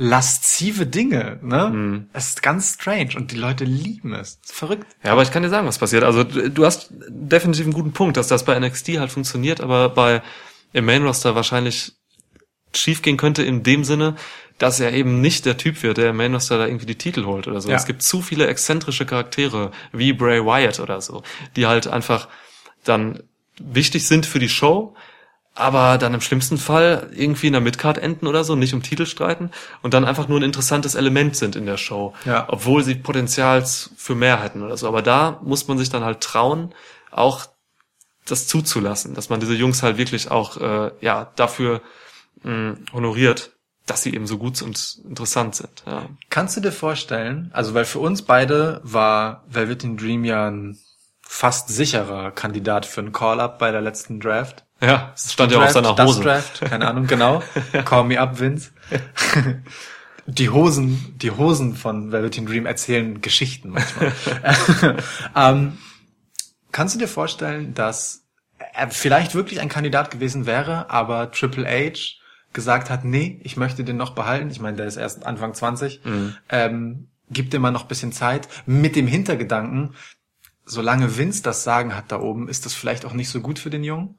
Speaker 3: laszive Dinge, ne?
Speaker 4: Mhm.
Speaker 3: Es ist ganz strange und die Leute lieben es. Es ist verrückt.
Speaker 4: Ja, aber ich kann dir sagen, was passiert. Also du hast definitiv einen guten Punkt, dass das bei NXT halt funktioniert, aber bei im Main Roster wahrscheinlich schief gehen könnte in dem Sinne, dass er eben nicht der Typ wird, der im Main Roster da irgendwie die Titel holt oder so.
Speaker 3: Ja.
Speaker 4: Es gibt zu viele exzentrische Charaktere wie Bray Wyatt oder so, die halt einfach dann wichtig sind für die Show, aber dann im schlimmsten Fall irgendwie in der Midcard enden oder so, nicht um Titel streiten und dann einfach nur ein interessantes Element sind in der Show,
Speaker 3: Ja.
Speaker 4: obwohl sie Potenzial für mehr hätten oder so. Aber da muss man sich dann halt trauen, auch das zuzulassen, dass man diese Jungs halt wirklich auch äh, ja dafür mh, honoriert, dass sie eben so gut und interessant sind. Ja,
Speaker 3: Kannst du dir vorstellen, also weil für uns beide war Velveteen Dream ja ein fast sicherer Kandidat für einen Call-Up bei der letzten Draft.
Speaker 4: Ja es stand ja auch auf
Speaker 3: Draft,
Speaker 4: seiner
Speaker 3: das
Speaker 4: Hose.
Speaker 3: Draft, keine Ahnung, genau. Call me up, Vince. Die Hosen, die Hosen von Velveteen Dream erzählen Geschichten manchmal. ähm, kannst du dir vorstellen, dass er vielleicht wirklich ein Kandidat gewesen wäre, aber Triple H gesagt hat, nee, ich möchte den noch behalten. Ich meine, der ist erst Anfang 20. Ähm, gibt ihm mal noch ein bisschen Zeit. Mit dem Hintergedanken, solange Vince das Sagen hat da oben, ist das vielleicht auch nicht so gut für den Jungen.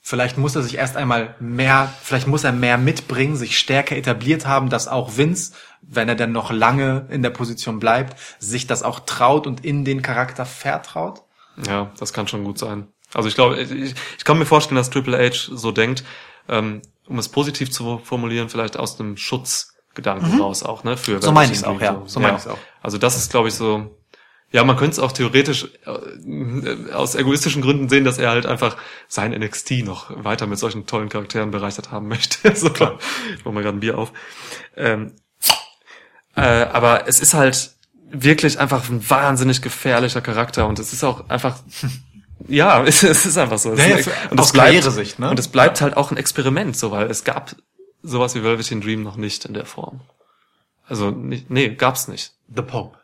Speaker 3: Vielleicht muss er sich erst einmal mehr, vielleicht muss er mehr mitbringen, sich stärker etabliert haben, dass auch Vince, wenn er dann noch lange in der Position bleibt, sich das auch traut und in den Charakter vertraut.
Speaker 4: Ja, das kann schon gut sein. Also ich glaube, ich, ich kann mir vorstellen, dass Triple H so denkt, ähm, um es positiv zu formulieren, vielleicht aus einem Schutzgedanken raus auch, ne? Für
Speaker 3: Mhm. So meine
Speaker 4: Velveteen
Speaker 3: ich's auch, ja. So meine ich's auch.
Speaker 4: Also das ist, glaube ich, so. Ja, man könnte es auch theoretisch äh, aus egoistischen Gründen sehen, dass er halt einfach sein NXT noch weiter mit solchen tollen Charakteren bereichert haben möchte. so, ich mach mal gerade ein Bier auf. Ähm, äh, aber es ist halt wirklich einfach ein wahnsinnig gefährlicher Charakter und es ist auch einfach ja, es, es ist einfach so. Es
Speaker 3: Ja, ja,
Speaker 4: und
Speaker 3: aus
Speaker 4: es bleibt,
Speaker 3: Karrieresicht, ne?
Speaker 4: Und es bleibt halt auch ein Experiment, so, weil es gab sowas wie Velveteen Dream noch nicht in der Form. Also, nee, gab's nicht.
Speaker 3: The Pope.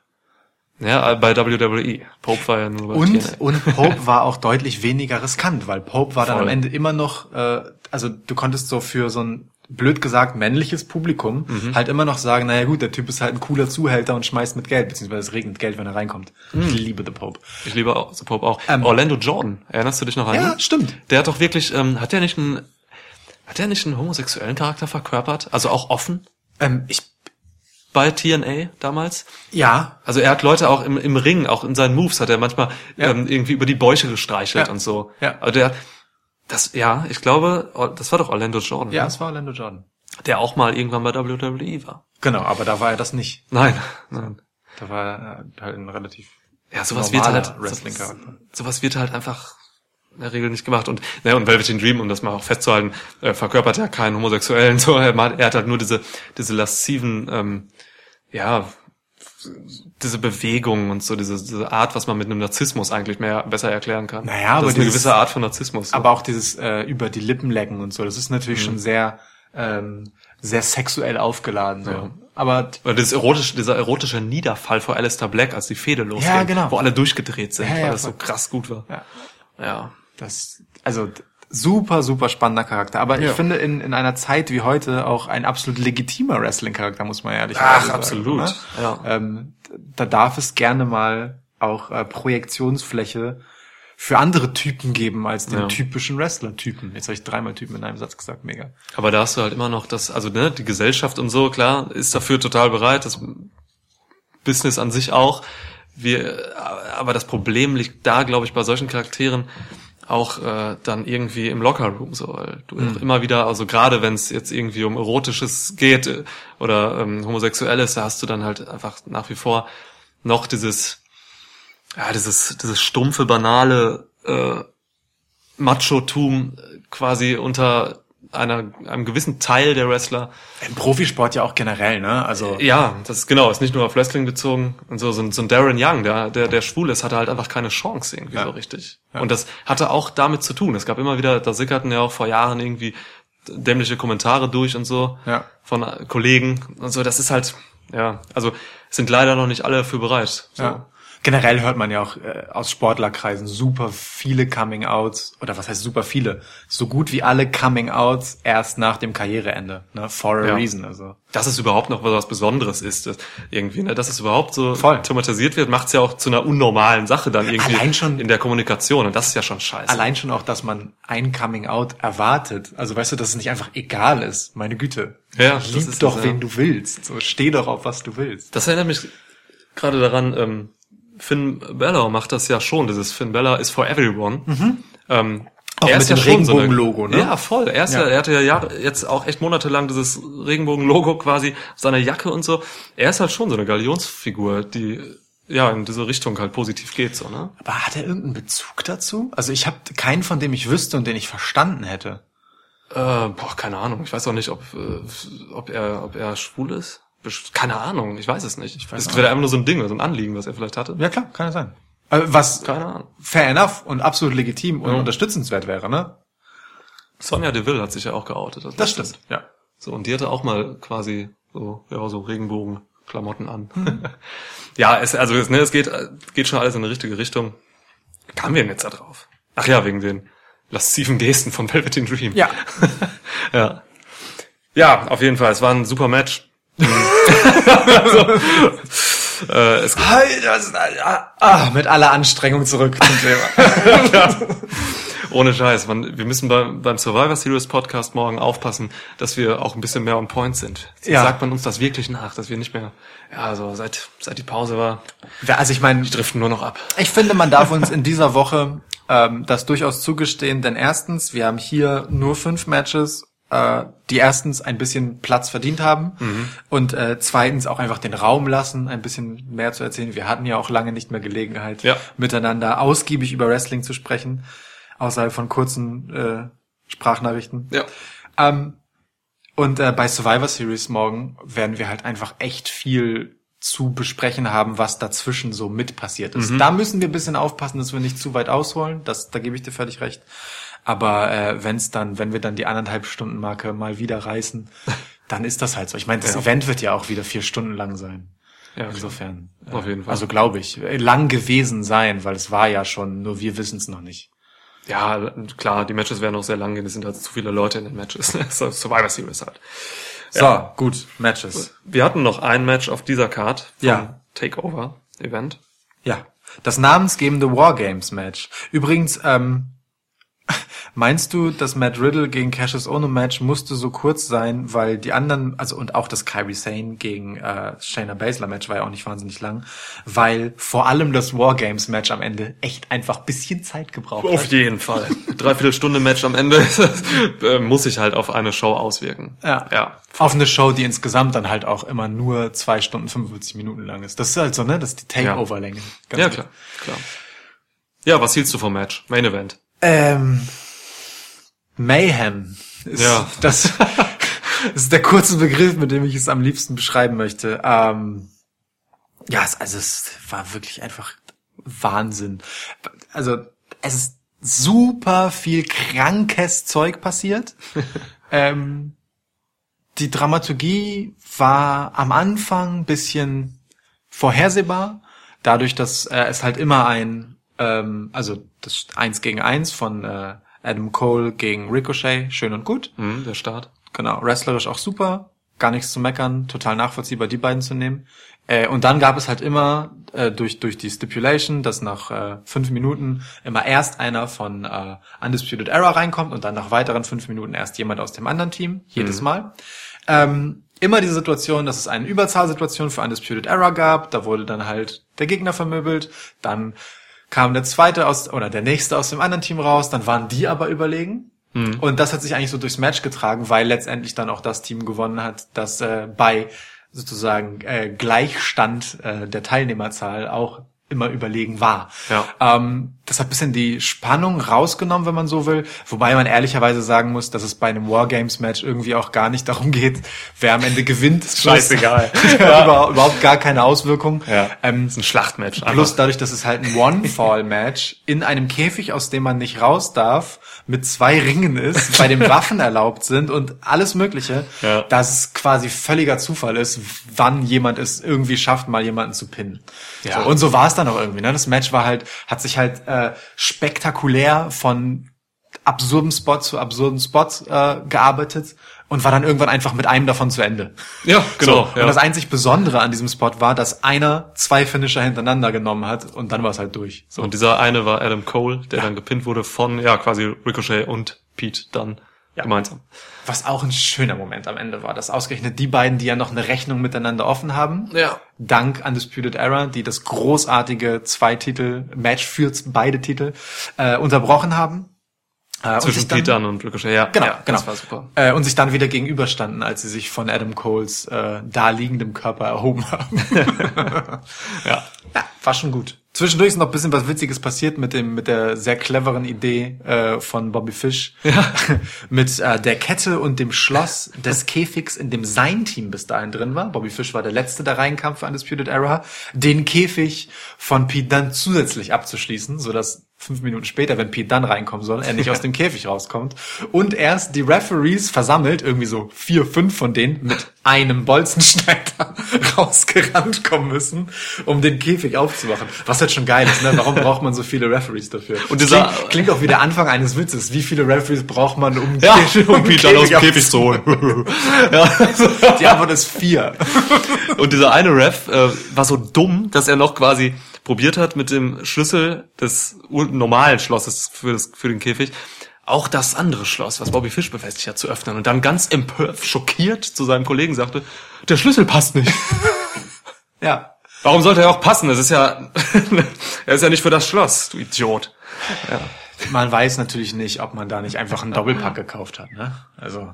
Speaker 4: Ja, bei WWE. Pope war ja nur bei
Speaker 3: Und,
Speaker 4: TNA.
Speaker 3: und Pope war auch deutlich weniger riskant, weil Pope war dann
Speaker 4: Voll.
Speaker 3: am Ende immer noch, äh, also du konntest so für so ein blöd gesagt männliches Publikum
Speaker 4: Mhm.
Speaker 3: halt immer noch sagen, naja gut, der Typ ist halt ein cooler Zuhälter und schmeißt mit Geld, beziehungsweise es regnet Geld, wenn er reinkommt.
Speaker 4: Mhm.
Speaker 3: Ich liebe The Pope.
Speaker 4: Ich liebe auch, The Pope auch.
Speaker 3: Ähm,
Speaker 4: Orlando Jordan, erinnerst du dich noch an
Speaker 3: Ja,
Speaker 4: ihn?
Speaker 3: stimmt.
Speaker 4: Der hat doch wirklich, ähm, hat der nicht einen, hat der nicht einen homosexuellen Charakter verkörpert? Also auch offen
Speaker 3: Ähm, ich,
Speaker 4: bei TNA damals?
Speaker 3: ja,
Speaker 4: Also er hat Leute auch im, im Ring, auch in seinen Moves hat er manchmal
Speaker 3: Ja.
Speaker 4: ähm, irgendwie über die Bäuche gestreichelt
Speaker 3: Ja.
Speaker 4: und so.
Speaker 3: Ja.
Speaker 4: Also der, das, ja, ich glaube, oh, das war doch Orlando Jordan,
Speaker 3: ja,
Speaker 4: ne?
Speaker 3: es war Orlando Jordan.
Speaker 4: der auch mal irgendwann bei WWE war.
Speaker 3: Genau, aber da war er das nicht.
Speaker 4: Nein, nein.
Speaker 3: Da war er äh, halt ein relativ
Speaker 4: Ja, sowas wird halt,
Speaker 3: Wrestling-Charakter.
Speaker 4: sowas, sowas wird halt einfach in der Regel nicht gemacht. Und, ne, und Velveteen Dream, um das mal auch festzuhalten, äh, verkörpert ja keinen Homosexuellen, so, er, hat- er hat halt nur diese, diese lasziven, ähm, ja, diese Bewegungen und so, diese, diese Art, was man mit einem Narzissmus eigentlich mehr besser erklären kann.
Speaker 3: Naja,
Speaker 4: das
Speaker 3: aber
Speaker 4: ist eine
Speaker 3: dieses-
Speaker 4: gewisse Art von Narzissmus. So.
Speaker 3: Aber auch dieses äh, über die Lippen lecken und so, das ist natürlich
Speaker 4: Mhm.
Speaker 3: schon sehr, ähm, sehr sexuell aufgeladen. So.
Speaker 4: Ja.
Speaker 3: Aber
Speaker 4: dieses erotische, dieser erotische Niederfall vor Alistair Black, als die Fehde losging,
Speaker 3: Ja, genau.
Speaker 4: wo alle durchgedreht sind,
Speaker 3: Ja,
Speaker 4: weil das so krass gut war.
Speaker 3: ja,
Speaker 4: Ja.
Speaker 3: Das, also super, super spannender Charakter. Aber ich
Speaker 4: Ja.
Speaker 3: finde in, in einer Zeit wie heute auch ein absolut legitimer Wrestling-Charakter, muss man ehrlich
Speaker 4: Ach,
Speaker 3: sagen.
Speaker 4: absolut.
Speaker 3: Ne?
Speaker 4: Ja.
Speaker 3: Ähm, da darf es gerne mal auch äh, Projektionsfläche für andere Typen geben als den
Speaker 4: Ja.
Speaker 3: typischen Wrestler-Typen. Jetzt habe ich dreimal Typen in einem Satz gesagt, mega.
Speaker 4: Aber da hast du halt immer noch das, also ne, die Gesellschaft und so, klar, ist dafür total bereit, das Business an sich auch. Wir, aber das Problem liegt da, glaube ich, bei solchen Charakteren auch äh, dann irgendwie im Lockerroom so, weil du auch immer wieder, also gerade wenn es jetzt irgendwie um erotisches geht äh, oder ähm, homosexuelles, da hast du dann halt einfach nach wie vor noch dieses, ja, dieses, dieses stumpfe, banale äh, Macho-Tum quasi unter einer, einem gewissen Teil der Wrestler.
Speaker 3: Im Profisport ja auch generell, ne? Also
Speaker 4: Ja, das ist genau, ist nicht nur auf Wrestling bezogen und so. So ein, so ein Darren Young, der, der, der schwul ist, hatte halt einfach keine Chance irgendwie
Speaker 3: Ja.
Speaker 4: so richtig. Und das hatte auch damit zu tun. Es gab immer wieder, da sickerten ja auch vor Jahren irgendwie dämliche Kommentare durch und so
Speaker 3: Ja.
Speaker 4: von Kollegen und so. Das ist halt, ja, also sind leider noch nicht alle für bereit. So.
Speaker 3: Ja. Generell hört man ja auch äh, aus Sportlerkreisen super viele Coming-Outs, oder was heißt super viele? So gut wie alle Coming-Outs erst nach dem Karriereende, ne? For a
Speaker 4: Ja.
Speaker 3: reason, also.
Speaker 4: Dass es überhaupt noch was Besonderes ist, irgendwie, ne? dass es überhaupt so
Speaker 3: Voll.
Speaker 4: thematisiert wird, macht es ja auch zu einer unnormalen Sache dann irgendwie
Speaker 3: Allein schon-
Speaker 4: in der Kommunikation und das ist ja schon scheiße.
Speaker 3: Allein schon auch, dass man ein Coming-out erwartet. Also weißt du, dass es nicht einfach egal ist. Meine Güte.
Speaker 4: Ja, das
Speaker 3: Lieb
Speaker 4: ist
Speaker 3: doch,
Speaker 4: es, ja.
Speaker 3: wen du willst. So, steh doch auf, was du willst.
Speaker 4: Das erinnert mich gerade daran, ähm, Finn Balor macht das ja schon, dieses Finn Balor is for everyone. Ähm,
Speaker 3: Mhm. Auch
Speaker 4: er
Speaker 3: mit
Speaker 4: ist ja
Speaker 3: dem
Speaker 4: so eine-
Speaker 3: Regenbogen-Logo, ne?
Speaker 4: Ja, voll. Er, ist ja.
Speaker 3: Ja.
Speaker 4: er hatte ja Jahre, jetzt auch echt monatelang dieses Regenbogen-Logo quasi auf seiner Jacke und so. Er ist halt schon so eine Galionsfigur, die ja in diese Richtung halt positiv geht, so, ne?
Speaker 3: Aber hat er irgendeinen Bezug dazu? Also ich habe keinen, von dem ich wüsste und den ich verstanden hätte.
Speaker 4: Äh, boah, keine Ahnung. Ich weiß auch nicht, ob, äh, ob er, ob er schwul ist. Keine Ahnung, ich weiß es nicht. Ich
Speaker 3: weiß
Speaker 4: es wäre einfach nur so ein Ding, so ein Anliegen, was er vielleicht hatte.
Speaker 3: Ja klar, kann ja sein. Was
Speaker 4: Keine Ahnung.
Speaker 3: fair enough und absolut legitim und
Speaker 4: Ja.
Speaker 3: unterstützenswert wäre, ne?
Speaker 4: Sonja Deville hat sich ja auch geoutet.
Speaker 3: Das stimmt, ja.
Speaker 4: So, und die hatte auch mal quasi so, ja, so Regenbogen-Klamotten an.
Speaker 3: Hm.
Speaker 4: ja, es, also es, ne, es geht, geht schon alles in eine richtige Richtung. Kamen wir denn jetzt da drauf? Ach ja, wegen den lasziven Gesten von Velvet in Dream.
Speaker 3: Ja.
Speaker 4: ja. Ja, auf jeden Fall. Es war ein super Match. also, äh, es,
Speaker 3: ah, ah, mit aller Anstrengung zurück zum Thema.
Speaker 4: ohne Scheiß. Man, wir müssen beim, beim Survivor Series Podcast morgen aufpassen, dass wir auch ein bisschen mehr on point sind.
Speaker 3: Ja.
Speaker 4: sagt man uns das wirklich nach, dass wir nicht mehr, ja, so seit, seit die Pause war,
Speaker 3: Also ich meine,
Speaker 4: driften nur noch ab.
Speaker 3: Ich finde, man darf uns in dieser Woche ähm, das durchaus zugestehen, denn erstens, wir haben hier nur fünf Matches, äh, die erstens ein bisschen Platz verdient haben und äh, zweitens auch einfach den Raum lassen, ein bisschen mehr zu erzählen. Wir hatten ja auch lange nicht mehr Gelegenheit,
Speaker 4: Ja.
Speaker 3: miteinander ausgiebig über Wrestling zu sprechen, außerhalb von kurzen äh, Sprachnachrichten.
Speaker 4: Ja.
Speaker 3: Ähm, und äh, bei Survivor Series morgen werden wir halt einfach echt viel zu besprechen haben, was dazwischen so mit passiert ist. Da müssen wir ein bisschen aufpassen, dass wir nicht zu weit ausholen. Das, da gebe ich dir völlig recht. Aber äh, wenn es dann, wenn wir dann die anderthalb Stunden Marke mal wieder reißen, dann ist das halt so. Ich meine, das
Speaker 4: Ja.
Speaker 3: Event wird ja auch wieder vier Stunden lang sein.
Speaker 4: Ja.
Speaker 3: Insofern. äh,
Speaker 4: Auf jeden Fall.
Speaker 3: Also glaube ich, äh, lang gewesen sein, weil es war ja schon, nur wir wissen es noch nicht.
Speaker 4: Ja, klar, die Matches werden auch sehr lang gehen. Es sind halt zu viele Leute in den Matches. So, Survivor Series halt.
Speaker 3: So, gut, Matches.
Speaker 4: Wir hatten noch ein Match auf dieser Card vom
Speaker 3: Ja.
Speaker 4: Takeover Event.
Speaker 3: Ja, das namensgebende Wargames Match. Übrigens, ähm, meinst du, das Matt Riddle gegen Cassius Ono Match musste so kurz sein, weil die anderen, also und auch das Kyrie Sane gegen äh, Shayna Baszler Match war ja auch nicht wahnsinnig lang, weil vor allem das Wargames Match am Ende echt einfach bisschen Zeit gebraucht
Speaker 4: Auf
Speaker 3: hat.
Speaker 4: jeden Fall. Dreiviertel Stunde Match am Ende äh, muss sich halt auf eine Show auswirken.
Speaker 3: Ja.
Speaker 4: Ja.
Speaker 3: Auf eine Show, die insgesamt dann halt auch immer nur zwei Stunden 45 Minuten lang ist. Das ist halt so, ne? Das ist die Takeover-Länge. Ganz
Speaker 4: Ja,
Speaker 3: gut.
Speaker 4: klar, klar. Ja, was hielst du vom Match? Main Event.
Speaker 3: Ähm, Mayhem ist
Speaker 4: Ja.
Speaker 3: das, ist der kurze Begriff, mit dem ich es am liebsten beschreiben möchte. Ähm, ja, es, also es war wirklich einfach Wahnsinn. Also es ist super viel krankes Zeug passiert. ähm, die Dramaturgie war am Anfang ein bisschen vorhersehbar, dadurch, dass äh, es halt immer ein, ähm, also das Eins gegen Eins von äh, Adam Cole gegen Ricochet, schön und gut.
Speaker 4: Hm, der Start.
Speaker 3: Genau, wrestlerisch auch super, gar nichts zu meckern, total nachvollziehbar, die beiden zu nehmen. Äh, und dann gab es halt immer äh, durch durch die Stipulation, dass nach äh, fünf Minuten immer erst einer von äh, Undisputed Era reinkommt und dann nach weiteren fünf Minuten erst jemand aus dem anderen Team, jedes Mal. Ähm, immer diese Situation, dass es eine Überzahlsituation für Undisputed Era gab, da wurde dann halt der Gegner vermöbelt, dann kam der zweite aus oder der nächste aus dem anderen Team raus, dann waren die aber überlegen. Und das hat sich eigentlich so durchs Match getragen, weil letztendlich dann auch das Team gewonnen hat, das äh, bei sozusagen äh, Gleichstand äh, der Teilnehmerzahl auch immer überlegen war.
Speaker 4: Ja.
Speaker 3: Ähm, das hat bisschen die Spannung rausgenommen, wenn man so will. Wobei man ehrlicherweise sagen muss, dass es bei einem Wargames-Match irgendwie auch gar nicht darum geht, wer am Ende gewinnt.
Speaker 4: Scheißegal.
Speaker 3: ja. Über, überhaupt gar keine Auswirkung.
Speaker 4: Ja.
Speaker 3: Ähm,
Speaker 4: ist ein Schlachtmatch.
Speaker 3: Plus dadurch, dass es halt ein One-Fall-Match in einem Käfig, aus dem man nicht raus darf, mit zwei Ringen ist, bei dem Waffen erlaubt sind und alles Mögliche,
Speaker 4: Ja.
Speaker 3: dass es quasi völliger Zufall ist, wann jemand es irgendwie schafft, mal jemanden zu pinnen.
Speaker 4: Ja.
Speaker 3: So, und so war es dann auch irgendwie. Ne? Das Match war halt, hat sich halt äh, spektakulär von absurden Spot zu absurden Spot äh, gearbeitet und war dann irgendwann einfach mit einem davon zu Ende.
Speaker 4: Ja, genau.
Speaker 3: So,
Speaker 4: ja.
Speaker 3: Und das einzig Besondere an diesem Spot war, dass einer zwei Finisher hintereinander genommen hat und dann war es halt durch. So.
Speaker 4: Und dieser eine war Adam Cole, der dann gepinnt wurde von, ja, quasi Ricochet und Pete dann gemeinsam.
Speaker 3: Was auch ein schöner Moment am Ende war, dass ausgerechnet die beiden, die ja noch eine Rechnung miteinander offen haben,
Speaker 4: Ja.
Speaker 3: dank Undisputed Era, die das großartige Zwei-Titel-Match für beide Titel äh, unterbrochen haben. Äh,
Speaker 4: Zwischen
Speaker 3: dann-
Speaker 4: Pete dann und Ricochet, ja.
Speaker 3: Genau,
Speaker 4: ja,
Speaker 3: genau.
Speaker 4: Das war super.
Speaker 3: Äh, und sich dann wieder gegenüberstanden, als sie sich von Adam Coles äh, da liegendem Körper erhoben haben.
Speaker 4: Ja.
Speaker 3: Ja, war schon gut. Zwischendurch ist noch ein bisschen was Witziges passiert mit dem mit der sehr cleveren Idee äh, von Bobby Fish
Speaker 4: Ja.
Speaker 3: mit äh, der Kette und dem Schloss des Käfigs, in dem sein Team bis dahin drin war. Bobby Fish war der letzte, der reinkam für Undisputed Era. Den Käfig von Pete dann zusätzlich abzuschließen, so dass fünf Minuten später, wenn Pete dann reinkommen soll, er nicht aus dem Käfig rauskommt. Und erst die Referees versammelt, irgendwie so vier, fünf von denen, mit einem Bolzenschneider rausgerannt kommen müssen, um den Käfig aufzumachen. Was halt schon geil ist, ne? Warum braucht man so viele Referees dafür?
Speaker 4: Und dieser-
Speaker 3: klingt, klingt auch wie der Anfang eines Witzes. Wie viele Referees braucht man, um,
Speaker 4: Ja,
Speaker 3: Käfig-
Speaker 4: um Pete dann aus dem Käfig zu holen. ja.
Speaker 3: Die Antwort ist vier.
Speaker 4: Und dieser eine Ref äh, war so dumm, dass er noch quasi probiert hat, mit dem Schlüssel des normalen Schlosses für, das, für den Käfig auch das andere Schloss, was Bobby Fish befestigt hat, zu öffnen. Und dann ganz empört, schockiert zu seinem Kollegen sagte, der Schlüssel passt nicht.
Speaker 3: Ja.
Speaker 4: Warum sollte er auch passen? Das ist ja, er ist ja nicht für das Schloss, du Idiot.
Speaker 3: Man weiß natürlich nicht, ob man da nicht einfach einen Doppelpack gekauft hat, ne? Also.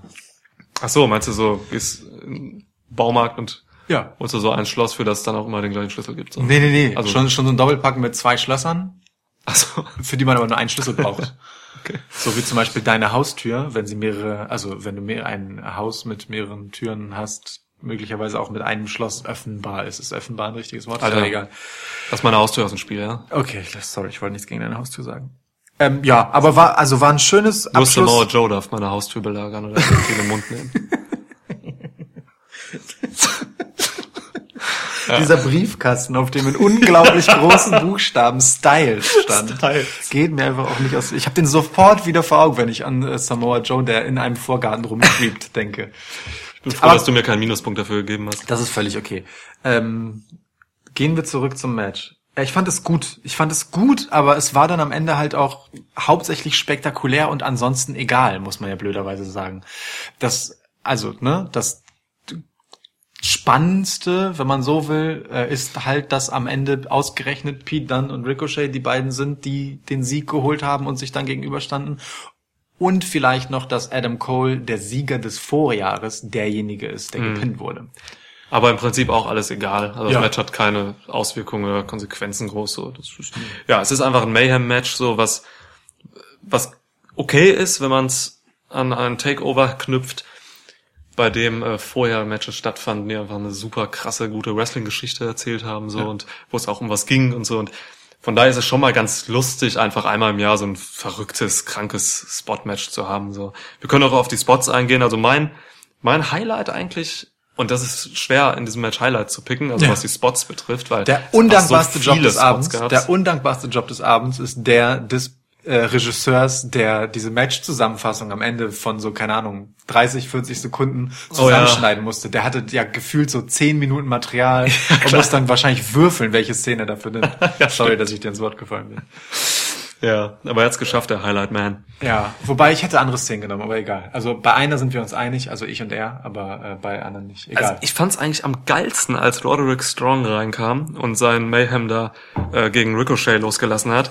Speaker 4: Ach so, meinst du so, gehst in den Baumarkt und
Speaker 3: Ja.
Speaker 4: du so ein Schloss, für das es dann auch immer den gleichen Schlüssel gibt? So.
Speaker 3: Nee, nee, nee.
Speaker 4: Also-
Speaker 3: schon, schon so ein Doppelpack mit zwei Schlössern,
Speaker 4: Ach so.
Speaker 3: für die man aber nur einen Schlüssel braucht.
Speaker 4: Okay.
Speaker 3: So wie zum Beispiel deine Haustür, wenn sie mehrere, also wenn du mehr ein Haus mit mehreren Türen hast, möglicherweise auch mit einem Schloss öffnbar ist. Ist öffnbar ein richtiges Wort?
Speaker 4: Alter.
Speaker 3: Aber egal.
Speaker 4: Das ist meine Haustür aus dem Spiel, ja?
Speaker 3: Okay, sorry, ich wollte nichts gegen deine Haustür sagen. Ähm, ja, aber war, also war ein schönes
Speaker 4: Nur Samoa
Speaker 3: Abschluss.
Speaker 4: Joe darf meine Haustür belagern oder den Mund nehmen.
Speaker 3: Dieser Briefkasten, auf dem in unglaublich großen Buchstaben Style stand.
Speaker 4: Styles.
Speaker 3: Geht mir einfach auch nicht aus. Ich habe den sofort wieder vor Augen, wenn ich an äh, Samoa Joe, der in einem Vorgarten rumschwebt, denke.
Speaker 4: Ich bin froh,
Speaker 3: Aber-
Speaker 4: dass du mir keinen Minuspunkt dafür gegeben hast.
Speaker 3: Das ist völlig okay. Ähm, gehen wir zurück zum Match. Ja, ich fand es gut. Ich fand es gut, aber es war dann am Ende halt auch hauptsächlich spektakulär und ansonsten egal, muss man ja blöderweise sagen. Das, also, ne, das Spannendste, wenn man so will, äh, ist halt, dass am Ende ausgerechnet Pete Dunne und Ricochet die beiden sind, die den Sieg geholt haben und sich dann gegenüberstanden. Und vielleicht noch, dass Adam Cole, der Sieger des Vorjahres, derjenige ist, der gepinnt wurde.
Speaker 4: Aber im Prinzip auch alles egal. Also
Speaker 3: Ja.
Speaker 4: das Match hat keine Auswirkungen oder Konsequenzen groß. So. Das ist, ja, es ist einfach ein Mayhem-Match, so was, was okay ist, wenn man es an ein Takeover knüpft, bei dem äh, vorher Matches stattfanden, die einfach eine super krasse, gute Wrestling-Geschichte erzählt haben, so und wo es auch um was ging und so. Und von daher ist es schon mal ganz lustig, einfach einmal im Jahr so ein verrücktes, krankes Spot-Match zu haben. So, wir können auch auf die Spots eingehen. Also mein mein Highlight eigentlich und das ist schwer in diesem Match Highlight zu picken, also
Speaker 3: Ja.
Speaker 4: was die Spots betrifft, weil
Speaker 3: Der undankbarste
Speaker 4: so
Speaker 3: Job des Abends,
Speaker 4: Spots gab.
Speaker 3: der undankbarste Job des Abends ist der des äh, Regisseurs, der diese Match-Zusammenfassung am Ende von so, keine Ahnung, 30, 40 Sekunden zusammenschneiden musste. Der hatte ja gefühlt so 10 Minuten Material und muss dann wahrscheinlich würfeln, welche Szene dafür nimmt. Sorry, dass ich dir ins Wort gefallen bin.
Speaker 4: ja, aber er hat's geschafft, der Highlight Man.
Speaker 3: Ja, wobei ich hätte andere Szenen genommen, aber egal. Also bei einer sind wir uns einig, also ich und er, aber äh, bei anderen nicht. Egal.
Speaker 4: Also ich fand's eigentlich am geilsten, als Roderick Strong reinkam und sein Mayhem da äh, gegen Ricochet losgelassen hat.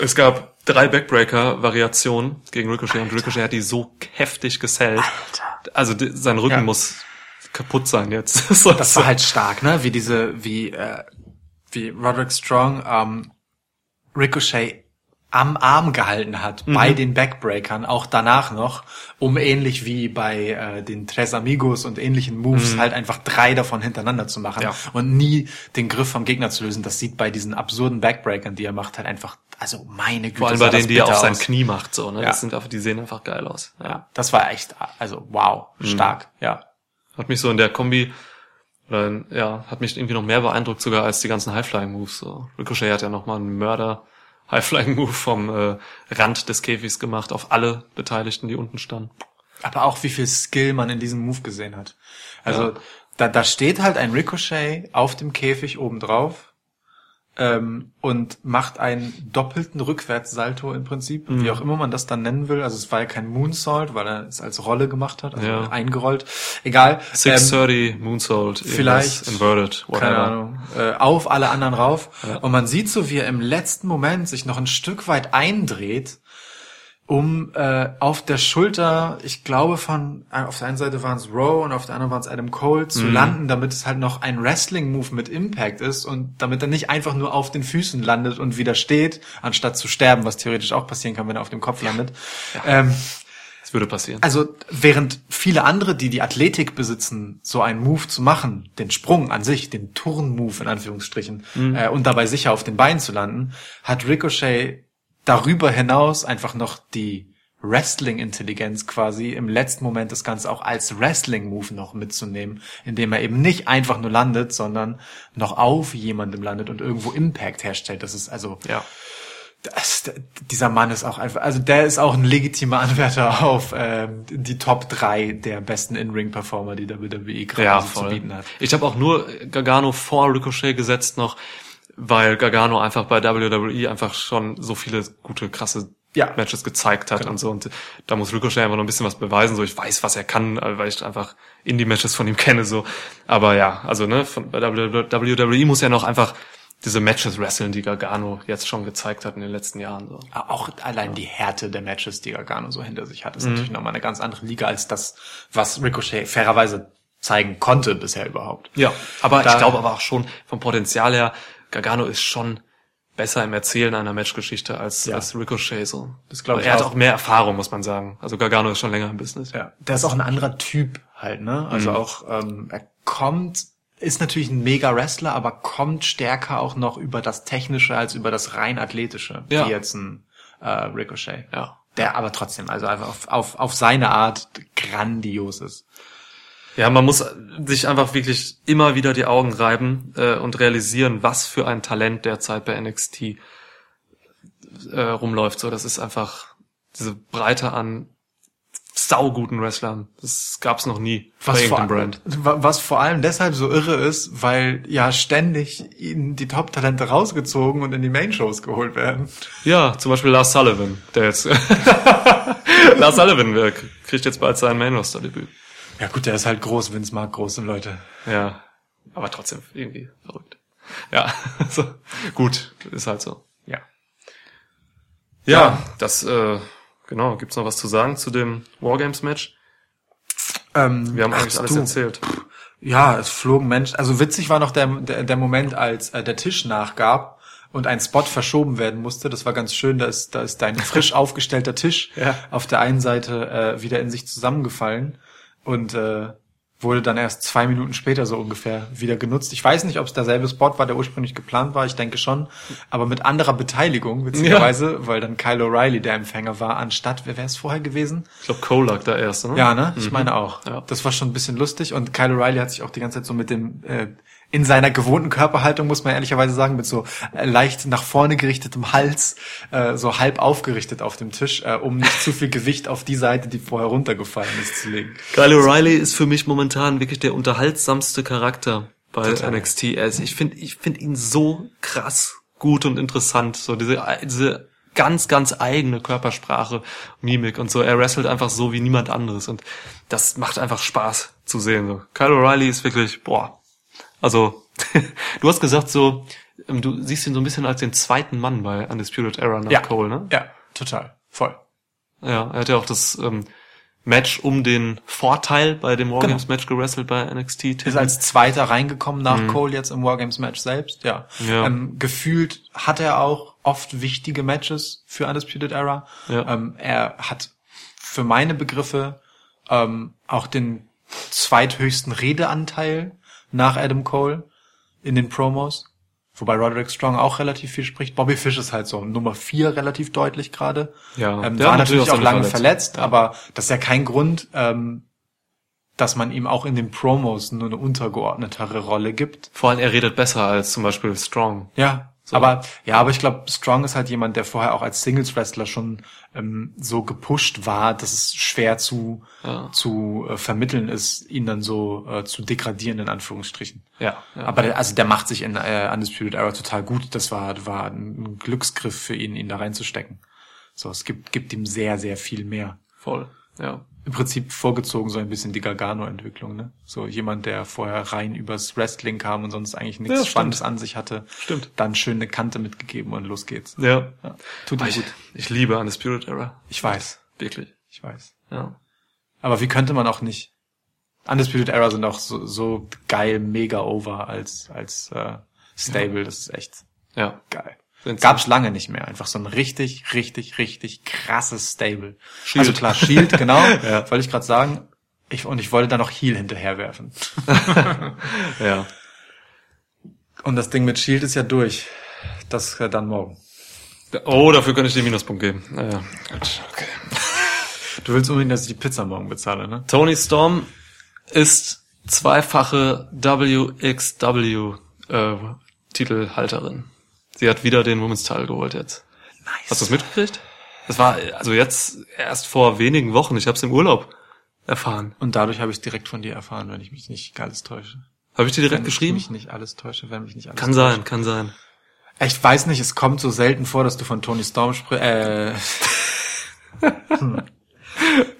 Speaker 4: Es gab drei Backbreaker-Variationen gegen Ricochet und Ricochet hat die so heftig gesellt. Also di- sein Rücken
Speaker 3: Ja.
Speaker 4: muss kaputt sein jetzt. so,
Speaker 3: das war halt stark, ne? Wie diese, wie, äh, wie Roderick Strong ähm, Ricochet am Arm gehalten hat bei den Backbreakern, auch danach noch, um ähnlich wie bei äh, den Tres Amigos und ähnlichen Moves halt einfach drei davon hintereinander zu machen
Speaker 4: Ja.
Speaker 3: und nie den Griff vom Gegner zu lösen. Das sieht bei diesen absurden Backbreakern, die er macht, halt einfach, also meine Güte.
Speaker 4: Vor allem bei denen, die er auf sein. Knie macht, so, ne?
Speaker 3: Ja.
Speaker 4: Das sind einfach, die sehen einfach geil aus. Ja.
Speaker 3: Das war echt, also wow, stark, ja.
Speaker 4: Hat mich so in der Kombi, oder in, ja, hat mich irgendwie noch mehr beeindruckt sogar als die ganzen High-Flying-Moves. So. Ricochet hat ja nochmal einen Mörder High-Flying-Move vom äh, Rand des Käfigs gemacht auf alle Beteiligten, die unten standen.
Speaker 3: Aber auch wie viel Skill man in diesem Move gesehen hat. Also
Speaker 4: Ja.
Speaker 3: da, da steht halt ein Ricochet auf dem Käfig obendrauf ähm, und macht einen doppelten Rückwärtssalto im Prinzip,
Speaker 4: Mhm.
Speaker 3: wie auch immer man das dann nennen will. Also es war ja kein Moonsault, weil er es als Rolle gemacht hat, also
Speaker 4: Ja.
Speaker 3: eingerollt. Egal. Ähm,
Speaker 4: 630, Moonsault, irgendwas,
Speaker 3: vielleicht,
Speaker 4: Inverted, whatever.
Speaker 3: keine Ahnung, äh, auf alle anderen rauf. Und man sieht so, wie er im letzten Moment sich noch ein Stück weit eindreht, um äh, auf der Schulter, ich glaube von, äh, auf der einen Seite waren es Rowe und auf der anderen waren es Adam Cole, zu landen, damit es halt noch ein Wrestling-Move mit Impact ist und damit er nicht einfach nur auf den Füßen landet und wieder steht, anstatt zu sterben, was theoretisch auch passieren kann, wenn er auf dem Kopf landet. Ähm,
Speaker 4: Das würde passieren.
Speaker 3: also während viele andere, die die Athletik besitzen, so einen Move zu machen, den Sprung an sich, den Turn-Move in Anführungsstrichen, äh, und dabei sicher auf den Beinen zu landen, hat Ricochet darüber hinaus einfach noch die Wrestling-Intelligenz quasi im letzten Moment das Ganze auch als Wrestling-Move noch mitzunehmen, indem er eben nicht einfach nur landet, sondern noch auf jemandem landet und irgendwo Impact herstellt. Das ist also
Speaker 4: ja.
Speaker 3: das, dieser Mann ist auch einfach, also der ist auch ein legitimer Anwärter auf ähm, die Top 3 der besten In-Ring-Performer, die WWE gerade
Speaker 4: Ja,
Speaker 3: so zu bieten hat.
Speaker 4: Ich habe auch nur Gargano vor Ricochet gesetzt noch, weil Gargano einfach bei WWE einfach schon so viele gute, krasse
Speaker 3: Ja.
Speaker 4: Matches gezeigt hat und so. Und da muss Ricochet einfach noch ein bisschen was beweisen. So, ich weiß, was er kann, äh, weil ich einfach Indie-Matches von ihm kenne. So, aber ja, also ne, von bei WWE muss er noch einfach diese Matches wresteln, die Gargano jetzt schon gezeigt hat in den letzten Jahren. So.
Speaker 3: Auch allein die Härte der Matches, die Gargano so hinter sich hat, ist
Speaker 4: Mhm.
Speaker 3: natürlich nochmal eine ganz andere Liga als das, was Ricochet fairerweise zeigen konnte bisher überhaupt.
Speaker 4: Ja, aber
Speaker 3: Da-
Speaker 4: ich glaube aber auch schon vom Potenzial her, Gargano ist schon besser im Erzählen einer Matchgeschichte als,
Speaker 3: Ja.
Speaker 4: als Ricochet so.
Speaker 3: Das glaub ich
Speaker 4: er hat
Speaker 3: auch.
Speaker 4: auch mehr Erfahrung, muss man sagen. Also Gargano ist schon länger im Business.
Speaker 3: Ja, der ist auch ein anderer Typ halt, ne? Also
Speaker 4: Mhm.
Speaker 3: auch, ähm, er kommt, ist natürlich ein mega Wrestler, aber kommt stärker auch noch über das Technische als über das rein Athletische,
Speaker 4: Ja.
Speaker 3: wie jetzt ein äh, Ricochet.
Speaker 4: Ja.
Speaker 3: Der aber trotzdem, also einfach auf, auf, auf seine Art grandios ist.
Speaker 4: Ja, man muss sich einfach wirklich immer wieder die Augen reiben äh, und realisieren, was für ein Talent derzeit bei NXT äh, rumläuft. So, das ist einfach diese Breite an sauguten Wrestlern. Das gab's noch nie
Speaker 3: Was
Speaker 4: bei
Speaker 3: vor,
Speaker 4: Brand.
Speaker 3: wa- was vor allem deshalb so irre ist, weil ja ständig ihnen die Top-Talente rausgezogen und in die Main-Shows geholt werden.
Speaker 4: Ja, zum Beispiel Lars Sullivan, der jetzt Lars Sullivan kriegt jetzt bald sein Main Roster Debüt.
Speaker 3: Ja gut, der ist halt groß, Vince mag große Leute.
Speaker 4: Ja, aber trotzdem irgendwie verrückt. Ja, so, gut, ist halt so.
Speaker 3: Ja.
Speaker 4: Ja,
Speaker 3: Ja.
Speaker 4: das äh, genau. Gibt's noch was zu sagen zu dem Wargames Match?
Speaker 3: Ähm,
Speaker 4: Wir haben eigentlich alles
Speaker 3: du.
Speaker 4: erzählt.
Speaker 3: Ja, es flogen Menschen. Also witzig war noch der, der, der Moment, als äh, der Tisch nachgab und ein Spot verschoben werden musste. Das war ganz schön. Da ist, da ist dein frisch aufgestellter Tisch
Speaker 4: Ja.
Speaker 3: auf der einen Seite äh, wieder in sich zusammengefallen und äh, wurde dann erst zwei Minuten später so ungefähr wieder genutzt. Ich weiß nicht, ob es derselbe Spot war, der ursprünglich geplant war. Ich denke schon, aber mit anderer Beteiligung witzigerweise, weil dann Kyle O'Reilly der Empfänger war, anstatt wer wäre es vorher gewesen?
Speaker 4: Ich glaube, Cole lag da erst, ne?
Speaker 3: Ja, ne? Ich meine auch.
Speaker 4: Ja.
Speaker 3: Das war schon ein bisschen lustig und Kyle O'Reilly hat sich auch die ganze Zeit so mit dem äh, in seiner gewohnten Körperhaltung, muss man ehrlicherweise sagen, mit so äh, leicht nach vorne gerichtetem Hals, äh, so halb aufgerichtet auf dem Tisch, äh, um nicht zu viel Gewicht auf die Seite, die vorher runtergefallen ist, zu legen.
Speaker 4: Kyle O'Reilly ist für mich momentan wirklich der unterhaltsamste Charakter bei
Speaker 3: Total.
Speaker 4: NXT. Ich finde ich finde ihn so krass gut und interessant. So diese, diese ganz, ganz eigene Körpersprache, Mimik und so. Er wrestelt einfach so wie niemand anderes. Und das macht einfach Spaß zu sehen. So. Kyle O'Reilly ist wirklich, boah. Also, du hast gesagt so, ähm, du siehst ihn so ein bisschen als den zweiten Mann bei Undisputed Era nach Cole, ne?
Speaker 3: Ja, total. Voll.
Speaker 4: Ja, er hat ja auch das ähm, Match um den Vorteil bei dem Wargames Match gewrestelt bei NXT.
Speaker 3: Ist als Zweiter reingekommen nach Cole jetzt im Wargames Match selbst, ja.
Speaker 4: Mhm. Ja.
Speaker 3: Ähm, gefühlt hat er auch oft wichtige Matches für Undisputed Era.
Speaker 4: Ja.
Speaker 3: Ähm, er hat für meine Begriffe ähm, auch den zweithöchsten Redeanteil nach Adam Cole in den Promos. Wobei Roderick Strong auch relativ viel spricht. Bobby Fish ist halt so Nummer vier relativ deutlich gerade.
Speaker 4: Ja,
Speaker 3: ähm,
Speaker 4: der
Speaker 3: war
Speaker 4: hat
Speaker 3: natürlich auch lange
Speaker 4: Verletzung.
Speaker 3: verletzt,
Speaker 4: Ja.
Speaker 3: aber das ist ja kein Grund, ähm, dass man ihm auch in den Promos nur eine untergeordnetere Rolle gibt.
Speaker 4: Vor allem er redet besser als zum Beispiel Strong.
Speaker 3: Ja, aber ja, aber ich glaube, Strong ist halt jemand, der vorher auch als Singles Wrestler schon ähm, so gepusht war, dass es schwer zu
Speaker 4: Ja.
Speaker 3: zu äh, vermitteln ist, ihn dann so äh, zu degradieren in Anführungsstrichen.
Speaker 4: Ja, ja.
Speaker 3: Aber der, also der macht sich in äh, Undisputed Era total gut. Das war war ein Glücksgriff für ihn, ihn da reinzustecken. So, es gibt gibt ihm sehr sehr viel mehr.
Speaker 4: Voll. Ja.
Speaker 3: Im Prinzip vorgezogen so ein bisschen die Gargano-Entwicklung, ne? So jemand, der vorher rein übers Wrestling kam und sonst eigentlich nichts
Speaker 4: Ja.
Speaker 3: Spannendes an sich hatte.
Speaker 4: Stimmt.
Speaker 3: Dann schön eine Kante mitgegeben und los geht's.
Speaker 4: Ja.
Speaker 3: Ja. Tut
Speaker 4: Ich,
Speaker 3: gut.
Speaker 4: ich liebe Undisputed Era.
Speaker 3: Ich weiß.
Speaker 4: Wirklich.
Speaker 3: Ich weiß.
Speaker 4: Ja.
Speaker 3: Aber wie könnte man auch nicht? Undisputed Era sind auch so, so geil, mega over als, als äh, Stable. Das ist echt
Speaker 4: Ja.
Speaker 3: geil.
Speaker 4: Sind
Speaker 3: Gab's lange nicht mehr. Einfach so ein richtig, richtig, richtig krasses Stable.
Speaker 4: Shield.
Speaker 3: Also klar, Shield, genau.
Speaker 4: Ja.
Speaker 3: Wollte ich gerade sagen. Ich, und ich wollte da noch Heal hinterherwerfen.
Speaker 4: Ja.
Speaker 3: Und das Ding mit Shield ist ja durch. Das äh, dann morgen.
Speaker 4: Oh, dafür könnte ich den Minuspunkt geben. Naja, gut. Okay.
Speaker 3: Du willst unbedingt, dass ich die Pizza morgen bezahle, ne?
Speaker 4: Tony Storm ist zweifache WXW äh, Titelhalterin. Sie hat wieder den Women's Title geholt jetzt.
Speaker 3: Nice.
Speaker 4: Hast du das mitgekriegt? Das war also jetzt erst vor wenigen Wochen. Ich habe es im Urlaub erfahren.
Speaker 3: Und dadurch habe ich direkt von dir erfahren, wenn ich mich nicht alles täusche.
Speaker 4: Habe ich dir direkt
Speaker 3: wenn
Speaker 4: geschrieben?
Speaker 3: Ich mich nicht alles täusche, wenn mich nicht alles
Speaker 4: Kann sein, kann sein.
Speaker 3: Ich weiß nicht, es kommt so selten vor, dass du von Tony Storm sprichst. Äh, hm.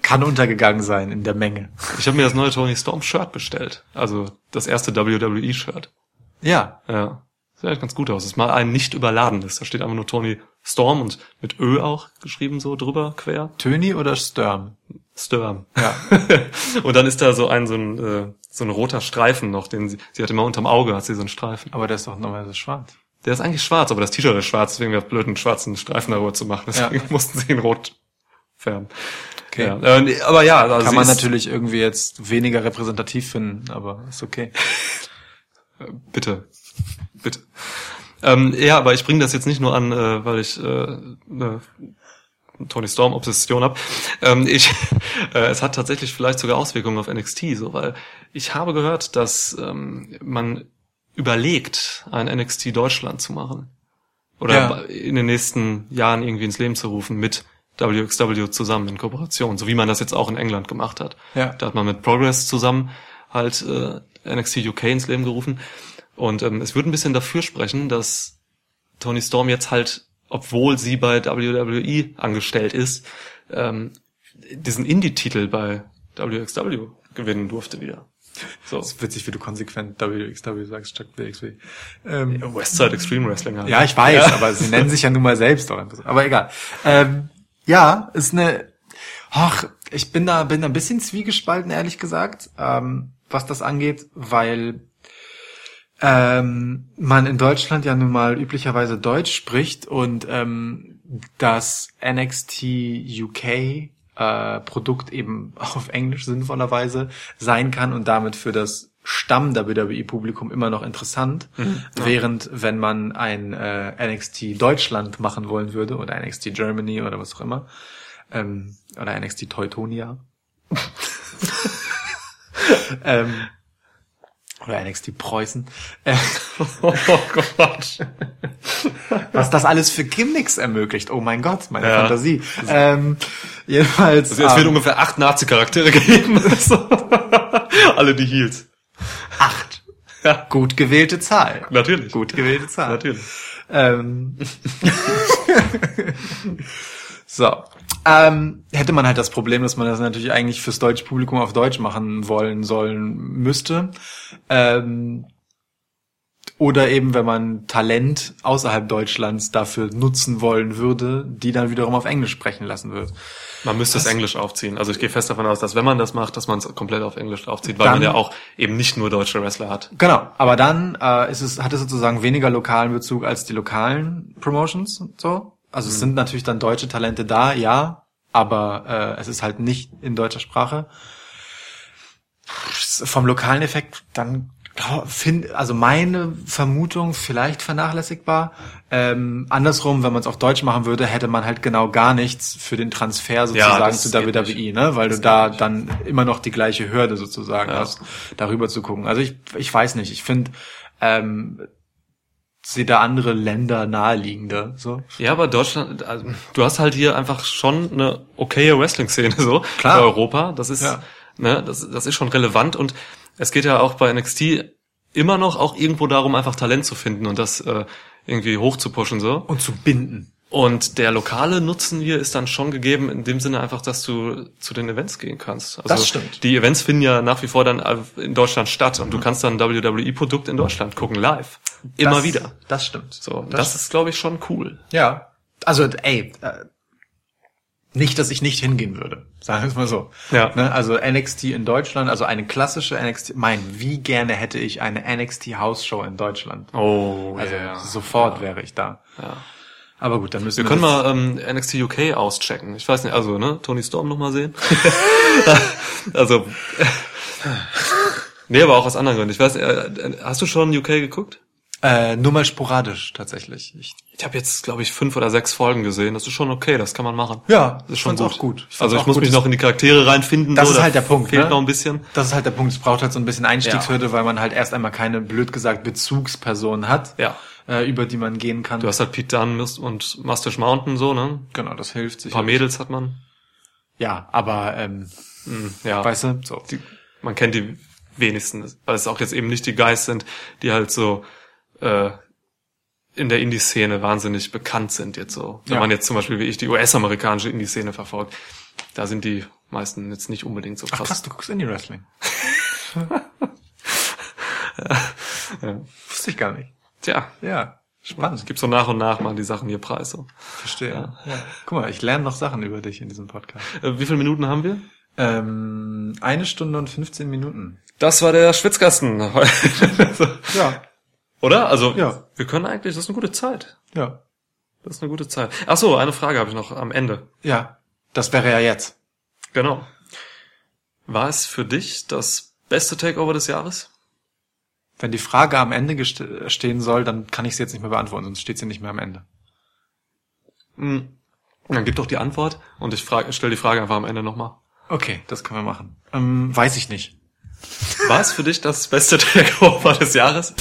Speaker 3: Kann untergegangen sein in der Menge.
Speaker 4: Ich habe mir das neue Tony Storm Shirt bestellt. Also das erste WWE Shirt.
Speaker 3: Ja.
Speaker 4: Ja. Sieht eigentlich ganz gut aus. Es ist mal ein nicht überladenes. Da steht einfach nur Tony Storm und mit Ö auch geschrieben so drüber, quer.
Speaker 3: Töni oder Sturm?
Speaker 4: Sturm.
Speaker 3: Ja.
Speaker 4: und dann ist da so ein, so ein, äh, so ein roter Streifen noch, den sie, sie hat immer unterm Auge, hat sie so einen Streifen.
Speaker 3: Aber der ist doch normalerweise schwarz.
Speaker 4: Der ist eigentlich schwarz, aber das T-Shirt ist schwarz, deswegen wäre es blöd, einen schwarzen Streifen darüber zu machen. Deswegen
Speaker 3: Ja.
Speaker 4: mussten sie ihn rot färben.
Speaker 3: Okay.
Speaker 4: Ja, äh, aber ja, also
Speaker 3: Kann man natürlich irgendwie jetzt weniger repräsentativ finden, aber ist okay.
Speaker 4: Bitte. Bitte. Ähm, ja, aber ich bringe das jetzt nicht nur an, äh, weil ich äh, eine Tony Storm Obsession habe. Ähm, ich, äh, es hat tatsächlich vielleicht sogar Auswirkungen auf NXT, so weil ich habe gehört, dass ähm, man überlegt, ein NXT Deutschland zu machen oder
Speaker 3: Ja.
Speaker 4: in den nächsten Jahren irgendwie ins Leben zu rufen mit WXW zusammen in Kooperation, so wie man das jetzt auch in England gemacht hat.
Speaker 3: Ja.
Speaker 4: Da hat man mit Progress zusammen halt äh, NXT UK ins Leben gerufen. Und ähm, es würde ein bisschen dafür sprechen, dass Tony Storm jetzt halt, obwohl sie bei WWE angestellt ist, ähm, diesen Indie-Titel bei WXW gewinnen durfte wieder. So.
Speaker 3: ist witzig, wie du konsequent WXW sagst statt WXW. Ähm,
Speaker 4: Westside Extreme Wrestling halt.
Speaker 3: Ja, ich weiß, aber sie nennen sich ja nun mal selbst auch einfach so. Aber egal. Ähm, ja, ist eine. Ach, ich bin da bin da ein bisschen zwiegespalten, ehrlich gesagt, ähm, was das angeht, weil ähm, man in Deutschland ja nun mal üblicherweise Deutsch spricht und ähm, das NXT UK äh, Produkt eben auf Englisch sinnvollerweise sein kann und damit für das Stamm WWE Publikum immer noch interessant, während wenn man ein äh, NXT Deutschland machen wollen würde oder NXT Germany oder was auch immer ähm, oder NXT Teutonia. Ähm, oder NXT Preußen, äh,
Speaker 4: Oh Gott.
Speaker 3: was das alles für Gimmicks ermöglicht. Oh mein Gott, meine
Speaker 4: Ja.
Speaker 3: Fantasie. Ähm, jedenfalls.
Speaker 4: Also es wird
Speaker 3: ähm,
Speaker 4: ungefähr acht Nazi-Charaktere geben. So. Alle die Heels.
Speaker 3: acht.
Speaker 4: Ja,
Speaker 3: Gut gewählte Zahl.
Speaker 4: natürlich.
Speaker 3: Gut gewählte Zahl.
Speaker 4: Natürlich.
Speaker 3: Ähm, so. Ähm, hätte man halt das Problem, dass man das natürlich eigentlich fürs deutsche Publikum auf Deutsch machen wollen, sollen, müsste. Ähm, Oder eben, wenn man Talent außerhalb Deutschlands dafür nutzen wollen würde, die dann wiederum auf Englisch sprechen lassen wird.
Speaker 4: Man müsste es Englisch aufziehen. Also ich gehe fest davon aus, dass wenn man das macht, dass man es komplett auf Englisch aufzieht, weil
Speaker 3: Dann-
Speaker 4: man ja auch eben nicht nur deutsche Wrestler hat.
Speaker 3: Genau, aber dann äh, ist es, hat es sozusagen weniger lokalen Bezug als die lokalen Promotions so. Also es sind natürlich dann deutsche Talente da, ja, aber äh, es ist halt nicht in deutscher Sprache. Vom lokalen Effekt dann find, also meine Vermutung vielleicht vernachlässigbar. Ähm, andersrum, wenn man es auf Deutsch machen würde, hätte man halt genau gar nichts für den Transfer sozusagen
Speaker 4: das
Speaker 3: zu WWE, ne? Weil du da dann immer noch die gleiche Hürde sozusagen
Speaker 4: Ja.
Speaker 3: hast, darüber zu gucken. Also ich, ich weiß nicht, ich finde, ähm, sehe da andere Länder naheliegender. So.
Speaker 4: Ja, aber Deutschland, also, du hast halt hier einfach schon eine okaye Wrestling-Szene so
Speaker 3: Klar.
Speaker 4: für Europa. Das ist,
Speaker 3: Ja.
Speaker 4: ne, das, das ist schon relevant und es geht ja auch bei NXT immer noch auch irgendwo darum, einfach Talent zu finden und das äh, irgendwie hoch zu pushen so.
Speaker 3: Und zu binden.
Speaker 4: Und der lokale Nutzen hier ist dann schon gegeben, in dem Sinne einfach, dass du zu den Events gehen kannst. Also
Speaker 3: Das stimmt.
Speaker 4: Die Events finden ja nach wie vor dann in Deutschland statt und du kannst dann ein WWE-Produkt in Deutschland gucken, live. Immer
Speaker 3: das,
Speaker 4: wieder.
Speaker 3: Das stimmt.
Speaker 4: So, das, ist, glaube ich, schon cool.
Speaker 3: Ja. Also, ey, äh, nicht, dass ich nicht hingehen würde. Sagen wir es mal so.
Speaker 4: Ja.
Speaker 3: Ne? Also NXT in Deutschland, also eine klassische NXT, mein, wie gerne hätte ich eine NXT House Show in Deutschland.
Speaker 4: Oh,
Speaker 3: Also
Speaker 4: ja, ja.
Speaker 3: sofort wäre ich da.
Speaker 4: Ja.
Speaker 3: Aber gut, dann müssen
Speaker 4: Wir
Speaker 3: wir,
Speaker 4: können mal ähm, NXT UK auschecken. Ich weiß nicht, also, ne, Tony Storm noch mal sehen. also, nee, aber auch aus anderen Gründen. Ich weiß, äh, hast du schon UK geguckt?
Speaker 3: äh, nur mal sporadisch tatsächlich. Ich,
Speaker 4: Ich habe jetzt, glaube ich, fünf oder sechs Folgen gesehen. Das ist schon okay, das kann man machen.
Speaker 3: ja,
Speaker 4: Das ist schon gut.
Speaker 3: auch gut. fand's
Speaker 4: also ich muss
Speaker 3: gut.
Speaker 4: mich noch in die Charaktere reinfinden.
Speaker 3: Das
Speaker 4: so,
Speaker 3: ist halt der Punkt,
Speaker 4: Fehlt
Speaker 3: ne?
Speaker 4: noch ein bisschen.
Speaker 3: Das ist halt der Punkt. Es braucht halt so ein bisschen Einstiegshürde, weil man halt erst einmal keine, blöd gesagt, Bezugsperson hat,
Speaker 4: Ja.
Speaker 3: Äh, über die man gehen kann.
Speaker 4: Du hast halt Pete Dunne und Mustache Mountain so, ne?
Speaker 3: genau, das hilft
Speaker 4: Ein
Speaker 3: sich.
Speaker 4: paar Mädels hat man.
Speaker 3: Ja, aber ähm,
Speaker 4: Hm, ja.
Speaker 3: weißt du, so.
Speaker 4: die, man kennt die wenigsten, weil es auch jetzt eben nicht die Guys sind, die halt so äh, in der Indie-Szene wahnsinnig bekannt sind jetzt so. Wenn
Speaker 3: Ja.
Speaker 4: man jetzt zum Beispiel wie ich die US-amerikanische Indie-Szene verfolgt, da sind die meisten jetzt nicht unbedingt so
Speaker 3: Ach
Speaker 4: krass.
Speaker 3: krass, du guckst Indie Wrestling.
Speaker 4: Ja.
Speaker 3: Wusste ich gar nicht.
Speaker 4: Tja,
Speaker 3: Ja, spannend.
Speaker 4: gibt so nach und nach mal die Sachen hier preis. So.
Speaker 3: Verstehe. Ja. Guck mal, ich lerne noch Sachen über dich in diesem Podcast.
Speaker 4: Äh, wie viele Minuten haben wir?
Speaker 3: Ähm, eine Stunde und 15 Minuten.
Speaker 4: Das war der Schwitzkasten.
Speaker 3: Ja,
Speaker 4: Oder? Also
Speaker 3: Ja.
Speaker 4: wir können eigentlich, das ist eine gute Zeit.
Speaker 3: ja.
Speaker 4: Das ist eine gute Zeit. Ach so, eine Frage habe ich noch am Ende.
Speaker 3: Ja, das wäre ja jetzt.
Speaker 4: Genau. War es für dich das beste Takeover des Jahres?
Speaker 3: Wenn die Frage am Ende stehen soll, dann kann ich sie jetzt nicht mehr beantworten, sonst steht sie nicht mehr am Ende.
Speaker 4: Hm. Dann gib doch die Antwort und ich frage, stell die Frage einfach am Ende nochmal.
Speaker 3: Okay, das können wir machen. Ähm, weiß ich nicht.
Speaker 4: War es für dich das beste Takeover des Jahres?